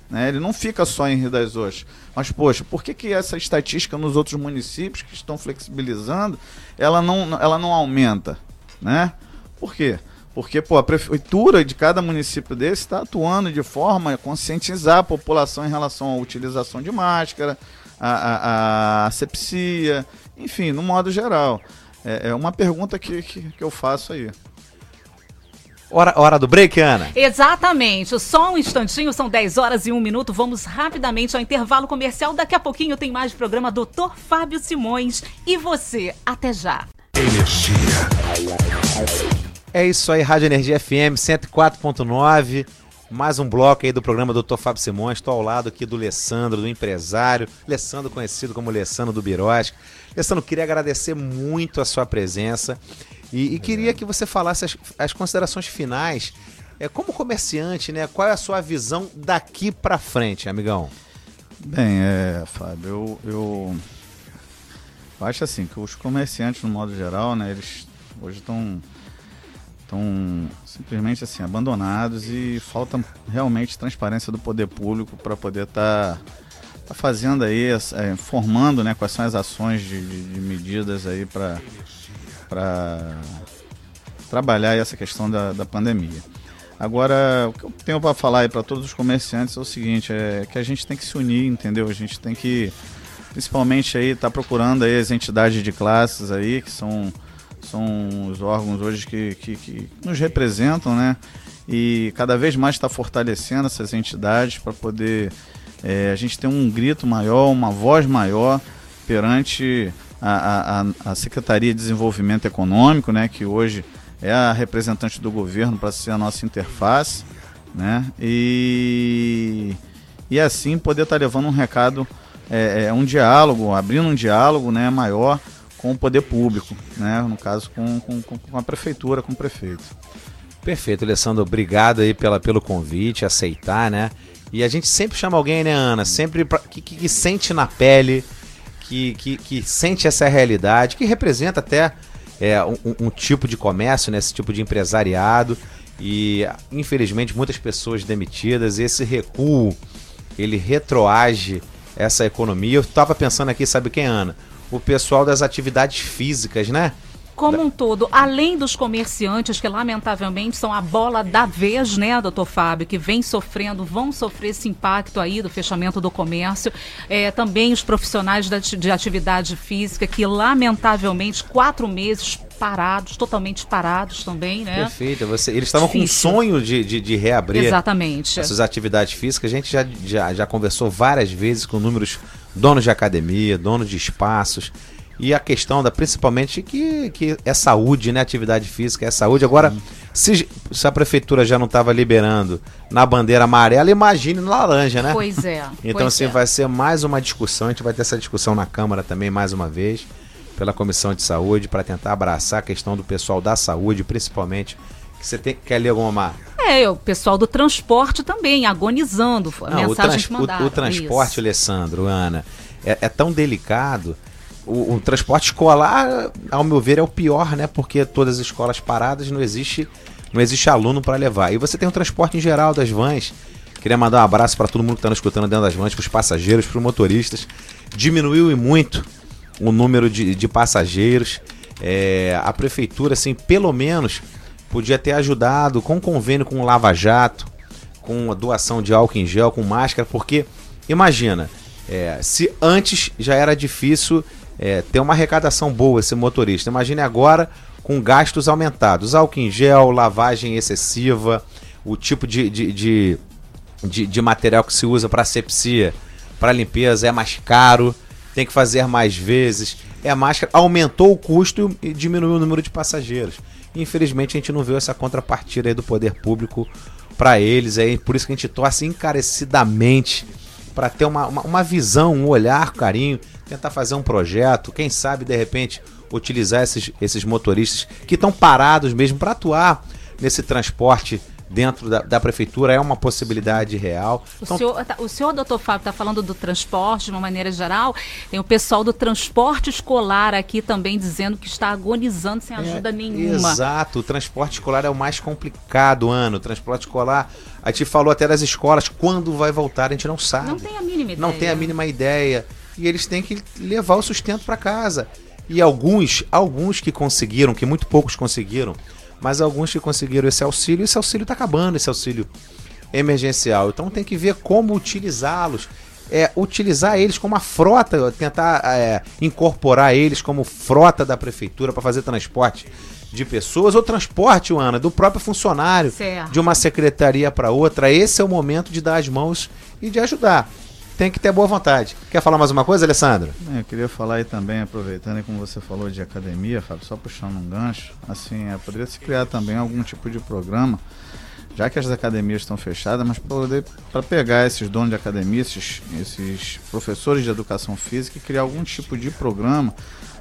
Né? Ele não fica só em Rio das Ostras. Mas, poxa, por que, que essa estatística nos outros municípios que estão flexibilizando, ela não, ela não aumenta? Né? Por quê? Porque pô, a prefeitura de cada município desse está atuando de forma a conscientizar a população em relação à utilização de máscara, a, a, a asepsia, enfim, no modo geral. É, é uma pergunta que, que, que eu faço aí. Hora, hora do break, Ana? Exatamente. Só um instantinho, são 10 horas e 1 minuto. Vamos rapidamente ao intervalo comercial. Daqui a pouquinho tem mais programa Doutor Fábio Simões. E você, até já. Energia. É isso aí, Rádio Energia FM 104.9. Mais um bloco aí do programa Doutor Fábio Simões. Estou ao lado aqui do Alessandro, do empresário. Alessandro, conhecido como Alessandro do Birosca. Alessandro, queria agradecer muito a sua presença e, e queria que você falasse as, as considerações finais. É, como comerciante, né? Qual é a sua visão daqui para frente, amigão? Bem, é, Fábio, eu, eu, eu acho assim que os comerciantes, no modo geral, né, eles hoje estão estão simplesmente assim abandonados e falta realmente transparência do poder público para poder estar tá, tá fazendo aí, é, informando né, quais são as ações de, de, de medidas aí para para trabalhar essa questão da, da pandemia. Agora, o que eu tenho para falar aí para todos os comerciantes é o seguinte, é que a gente tem que se unir, entendeu? A gente tem que, principalmente aí, tá procurando aí as entidades de classes aí, que são, são os órgãos hoje que, que, que nos representam, né? E cada vez mais está fortalecendo essas entidades para poder é, a gente ter um grito maior, uma voz maior perante a, a, a Secretaria de Desenvolvimento Econômico, né, que hoje é a representante do governo para ser a nossa interface, né, e, e assim poder estar tá levando um recado, é, é, um diálogo, abrindo um diálogo né, maior com o poder público, né, no caso com, com, com a prefeitura, com o prefeito. Perfeito, Alessandro, obrigado aí pela, pelo convite, aceitar, né? E a gente sempre chama alguém, né, Ana? Sempre pra, que, que, que sente na pele que, que, que sente essa realidade, que representa até é, um, um, tipo de comércio, né, esse tipo de empresariado. E infelizmente muitas pessoas demitidas, esse recuo ele retroage essa economia. Eu estava pensando aqui, sabe quem, Ana? O pessoal das atividades físicas, né? Como um todo, além dos comerciantes, que lamentavelmente são a bola da vez, né, doutor Fábio, que vem sofrendo, vão sofrer esse impacto aí do fechamento do comércio. É, também os profissionais de atividade física, que lamentavelmente, quatro meses parados, totalmente parados também, né? Perfeito. Você, eles estavam com um sonho de, de, de, reabrir Exatamente. essas atividades físicas. A gente já, já, já conversou várias vezes com números donos de academia, donos de espaços e a questão da principalmente que, que é saúde, né? Atividade física é saúde. Agora, se, se, a prefeitura já não estava liberando na bandeira amarela, imagine no laranja, né? Pois é. então, pois assim, é. vai ser mais uma discussão. A gente vai ter essa discussão na Câmara também, mais uma vez, pela Comissão de Saúde, para tentar abraçar a questão do pessoal da saúde, principalmente. Que você tem, quer ler alguma é, o pessoal do transporte também, agonizando. Não, o, trans, o, o, transporte, Isso. Alessandro, Ana, é, é tão delicado o, o, transporte escolar, ao meu ver, é o pior, né? Porque todas as escolas paradas não existe, não existe aluno para levar. E você tem o transporte em geral das vans. Queria mandar um abraço para todo mundo que está nos escutando dentro das vans, para os passageiros, para os motoristas. Diminuiu e muito o número de, de passageiros. É, a prefeitura, assim, pelo menos podia ter ajudado com convênio com o Lava Jato, com a doação de álcool em gel, com máscara, porque imagina, é, se antes já era difícil é, ter uma arrecadação boa esse motorista. Imagine agora com gastos aumentados. Álcool em gel, lavagem excessiva, o tipo de, de, de, de, de material que se usa para asepsia, para limpeza é mais caro, tem que fazer mais vezes, é mais aumentou o custo e diminuiu o número de passageiros. Infelizmente a gente não viu essa contrapartida do poder público para eles, aí por isso que a gente torce encarecidamente para ter uma, uma, uma visão, um olhar, carinho tentar fazer um projeto, quem sabe de repente utilizar esses, esses motoristas que estão parados mesmo para atuar nesse transporte dentro da, da prefeitura é uma possibilidade real. O, então, senhor, tá, o senhor, doutor Fábio, está falando do transporte de uma maneira geral. Tem o pessoal do transporte escolar aqui também dizendo que está agonizando sem é, ajuda é, nenhuma. Exato, o transporte escolar é o mais complicado, ano. O transporte escolar, a gente falou até das escolas, quando vai voltar, a gente não sabe. Não tem a mínima ideia. Não tem a mínima ideia. E eles têm que levar o sustento para casa. E alguns, alguns que conseguiram, que muito poucos conseguiram, mas alguns que conseguiram esse auxílio, esse auxílio está acabando, esse auxílio emergencial. Então tem que ver como utilizá-los. É, utilizar eles como uma frota, tentar é, incorporar eles como frota da prefeitura para fazer transporte de pessoas ou transporte, Ana, do próprio funcionário certo. de uma secretaria para outra. Esse é o momento de dar as mãos e de ajudar tem que ter boa vontade. Quer falar mais uma coisa, Alessandro? É, eu queria falar aí também, aproveitando, como você falou de academia, Fábio, só puxando um gancho, assim, é, poderia se criar também algum tipo de programa, já que as academias estão fechadas, mas para pegar esses donos de academia, esses, esses professores de educação física e criar algum tipo de programa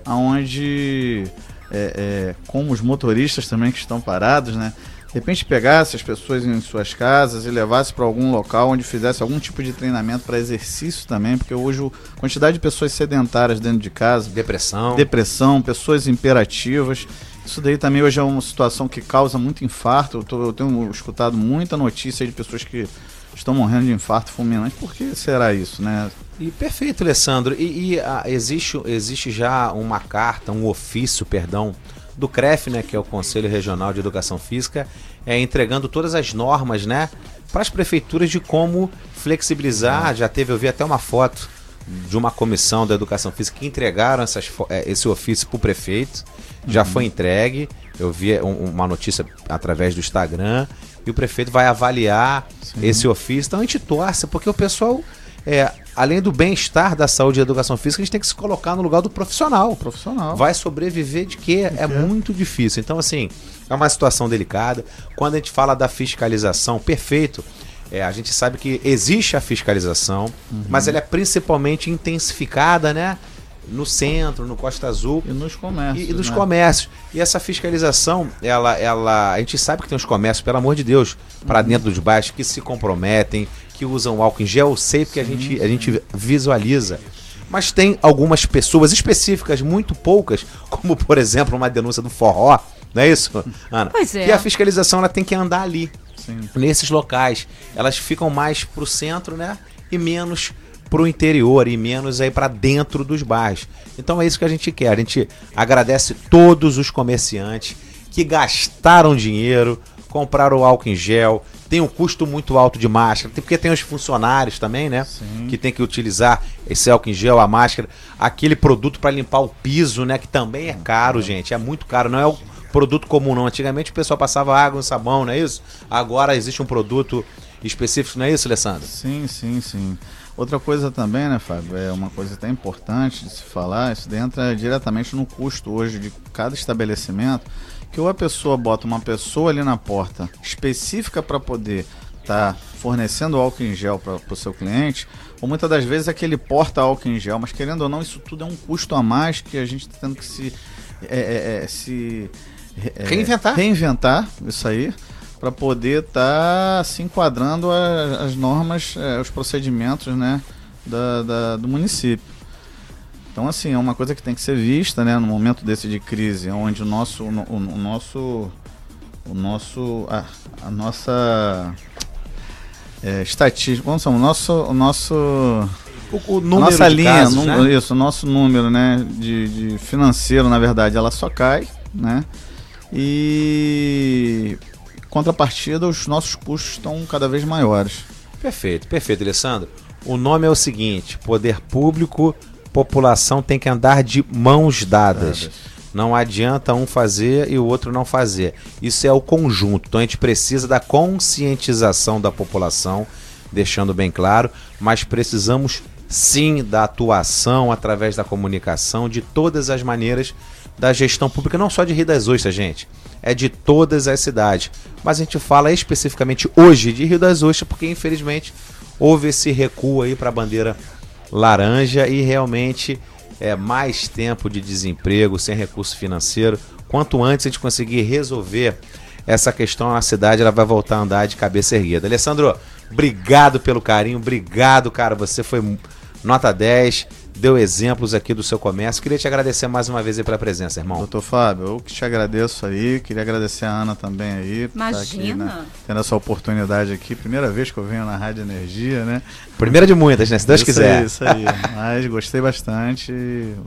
onde, é, é, como os motoristas também que estão parados, né? De repente pegasse as pessoas em suas casas e levasse para algum local onde fizesse algum tipo de treinamento para exercício também, porque hoje a quantidade de pessoas sedentárias dentro de casa, depressão, depressão, pessoas imperativas, isso daí também hoje é uma situação que causa muito infarto. Eu, tô, eu tenho escutado muita notícia de pessoas que estão morrendo de infarto fulminante. Por que será isso, né? E perfeito, Alessandro. E, e a, ah, existe, existe já uma carta, um ofício, perdão, do CREF, né, que é o Conselho Regional de Educação Física, é, entregando todas as normas né, para as prefeituras de como flexibilizar. Já teve, eu vi até uma foto de uma comissão da educação física que entregaram essas, é, esse ofício para o prefeito. Já uhum. foi entregue. Eu vi uma notícia através do Instagram. E o prefeito vai avaliar Sim. esse ofício. Então a gente torce, porque o pessoal é, além do bem-estar da saúde e da educação física, a gente tem que se colocar no lugar do profissional. Profissional. Vai sobreviver de quê? De é quê? muito difícil. Então, assim, é uma situação delicada. Quando a gente fala da fiscalização, perfeito. É, a gente sabe que existe a fiscalização, uhum. mas ela é principalmente intensificada, né? no centro, no Costa Azul. E nos comércios. E, e nos né? comércios. E essa fiscalização, ela, ela. A gente sabe que tem uns comércios, pelo amor de Deus, para uhum. dentro dos bairros que se comprometem, que usam álcool em gel, eu sei porque a gente, a gente visualiza. Mas tem algumas pessoas específicas, muito poucas, como por exemplo uma denúncia do forró, não é isso, Ana? Pois é. Que a fiscalização ela tem que andar ali, Sim. nesses locais. Elas ficam mais pro centro, né? E menos pro interior e menos aí para dentro dos bairros. Então é isso que a gente quer. A gente agradece todos os comerciantes que gastaram dinheiro, compraram o álcool em gel, tem um custo muito alto de máscara, porque tem os funcionários também, né? Sim. Que tem que utilizar esse álcool em gel, a máscara, aquele produto para limpar o piso, né? Que também é caro, gente, é muito caro, não é o produto comum não. Antigamente o pessoal passava água e sabão, não é isso? Agora existe um produto específico, não é isso, Alessandro? Sim, sim, sim. Outra coisa também, né, Fábio, é uma coisa até importante de se falar, isso entra diretamente no custo hoje de cada estabelecimento que ou a pessoa bota uma pessoa ali na porta específica para poder estar tá fornecendo álcool em gel para o seu cliente, ou muitas das vezes aquele porta álcool em gel, mas querendo ou não, isso tudo é um custo a mais que a gente está tendo que se, é, é, é se é, reinventar. reinventar isso aí para poder estar tá se enquadrando as normas, é, os procedimentos né, da, da, do município. Então, assim, é uma coisa que tem que ser vista, né, no momento desse de crise, onde o nosso, o, o nosso, o nosso, a, a nossa é, estatística, vamos o nosso, o nosso, o, o número nossa linha, casos, número, né? isso, o nosso número, né, de, de financeiro, na verdade, ela só cai, né, e contrapartida, os nossos custos estão cada vez maiores. Perfeito, perfeito, Alessandro. O nome é o seguinte: Poder Público população tem que andar de mãos dadas. Não adianta um fazer e o outro não fazer. Isso é o conjunto. Então a gente precisa da conscientização da população, deixando bem claro, mas precisamos sim da atuação através da comunicação de todas as maneiras da gestão pública, não só de Rio das Ostras, gente. É de todas as cidades. Mas a gente fala especificamente hoje de Rio das Ostras, porque infelizmente houve esse recuo aí para a bandeira laranja e realmente é mais tempo de desemprego, sem recurso financeiro. Quanto antes a gente conseguir resolver essa questão na cidade ela vai voltar a andar de cabeça erguida. Alessandro, obrigado pelo carinho, obrigado, cara. Você foi nota 10 deu exemplos aqui do seu comércio. Queria te agradecer mais uma vez pela presença, irmão. Doutor Fábio, eu que te agradeço aí. Queria agradecer a Ana também aí. Imagina. Aqui, né, tendo essa oportunidade aqui. Primeira vez que eu venho na Rádio Energia, né? Primeira de muitas, né? Se Deus isso quiser. Aí, isso aí. Mas gostei bastante.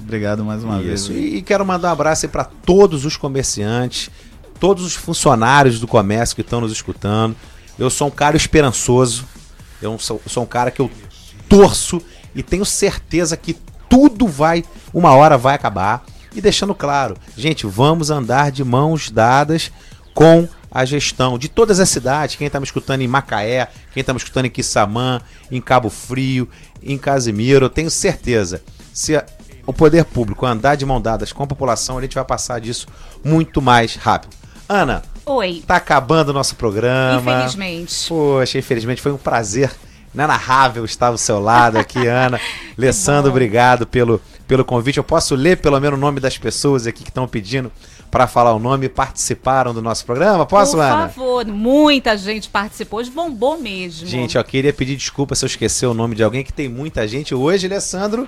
Obrigado mais uma isso. vez. E quero mandar um abraço aí para todos os comerciantes, todos os funcionários do comércio que estão nos escutando. Eu sou um cara esperançoso. Eu sou, sou um cara que eu torço e tenho certeza que tudo vai, uma hora vai acabar. E deixando claro, gente, vamos andar de mãos dadas com a gestão de todas as cidades. Quem está me escutando em Macaé, quem está me escutando em Quissamã, em Cabo Frio, em Casimiro, eu tenho certeza. Se o poder público andar de mãos dadas com a população, a gente vai passar disso muito mais rápido. Ana. Oi. Tá acabando o nosso programa. Infelizmente. Poxa, infelizmente foi um prazer inenarrável estar ao seu lado aqui, Ana. Alessandro, obrigado pelo, pelo convite. Eu posso ler pelo menos o nome das pessoas aqui que estão pedindo para falar o nome e participaram do nosso programa? Posso, Por Ana? Por favor, muita gente participou, hoje bombou mesmo. Gente, eu queria pedir desculpa se eu esquecer o nome de alguém, que tem muita gente. Hoje, Alessandro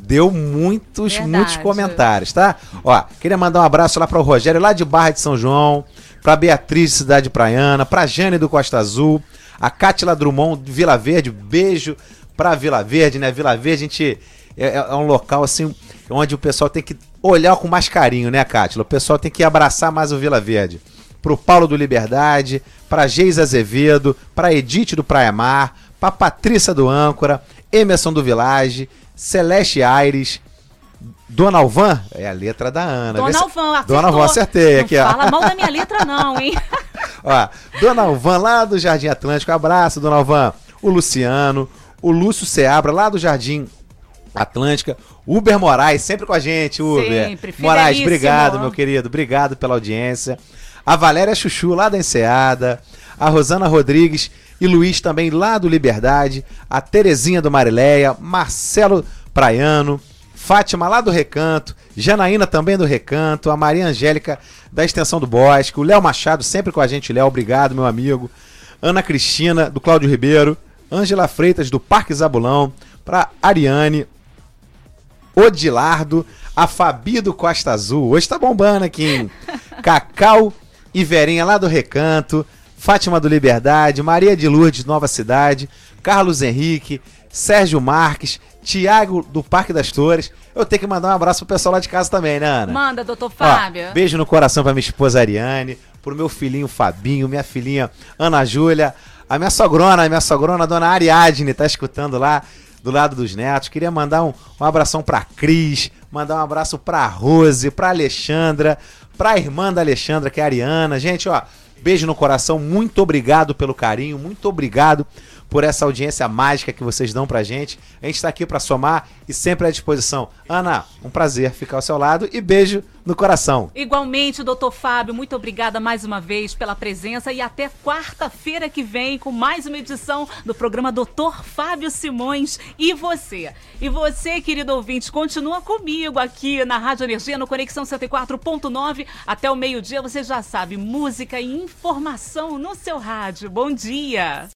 deu muitos, Verdade. muitos comentários, tá? Ó, queria mandar um abraço lá para o Rogério, lá de Barra de São João, para Beatriz de Cidade Praiana, para Jane do Costa Azul, a Cátila Drummond, Vila Verde, beijo pra Vila Verde, né? Vila Verde, a gente é, é, um local assim onde o pessoal tem que olhar com mais carinho, né, Cátila? O pessoal tem que abraçar mais o Vila Verde. Pro Paulo do Liberdade, pra Geis Azevedo, pra Edith do Praia Mar, pra Patrícia do Âncora, Emerson do Village, Celeste Aires, Dona Alvan, é a letra da Ana. Dona Alvan, acertou. Dona Alvan, acertei não aqui, ó. Fala mal da minha letra não, hein? Ó, Dona Alvan, lá do Jardim Atlântico, abraço, Dona Alvan. O Luciano, o Lúcio Seabra, lá do Jardim Atlântica. Uber Moraes, sempre com a gente, Uber. Sempre, Moraes, obrigado, meu querido. Obrigado pela audiência. A Valéria Chuchu, lá da Enseada. A Rosana Rodrigues e Luiz também, lá do Liberdade. A Terezinha do Marileia. Marcelo Praiano. Fátima lá do Recanto, Janaína também do Recanto, a Maria Angélica da Extensão do Bosque, o Léo Machado sempre com a gente, Léo, obrigado, meu amigo. Ana Cristina, do Cláudio Ribeiro, Ângela Freitas, do Parque Zabulão, para Ariane, Odilardo, a Fabi do Costa Azul, hoje tá bombando aqui, hein? Cacau e Verinha lá do Recanto, Fátima do Liberdade, Maria de Lourdes, Nova Cidade, Carlos Henrique, Sérgio Marques, Tiago do Parque das Torres. Eu tenho que mandar um abraço pro pessoal lá de casa também, né, Ana? Manda, doutor Fábio. Ó, beijo no coração pra minha esposa Ariane, pro meu filhinho Fabinho, minha filhinha Ana Júlia, a minha sogrona, a minha sogrona, dona Ariadne, tá escutando lá do lado dos netos. Queria mandar um, um abração pra Cris, mandar um abraço pra Rose, pra Alexandra, pra irmã da Alexandra, que é a Ariana. Gente, ó, beijo no coração, muito obrigado pelo carinho, muito obrigado por essa audiência mágica que vocês dão pra gente. A gente tá aqui para somar e sempre à disposição. Ana, um prazer ficar ao seu lado e beijo no coração. Igualmente, doutor Fábio, muito obrigada mais uma vez pela presença e até quarta-feira que vem com mais uma edição do programa Doutor Fábio Simões e você. E você, querido ouvinte, continua comigo aqui na Rádio Energia no Conexão 104.9 até o meio-dia, você já sabe, música e informação no seu rádio. Bom dia.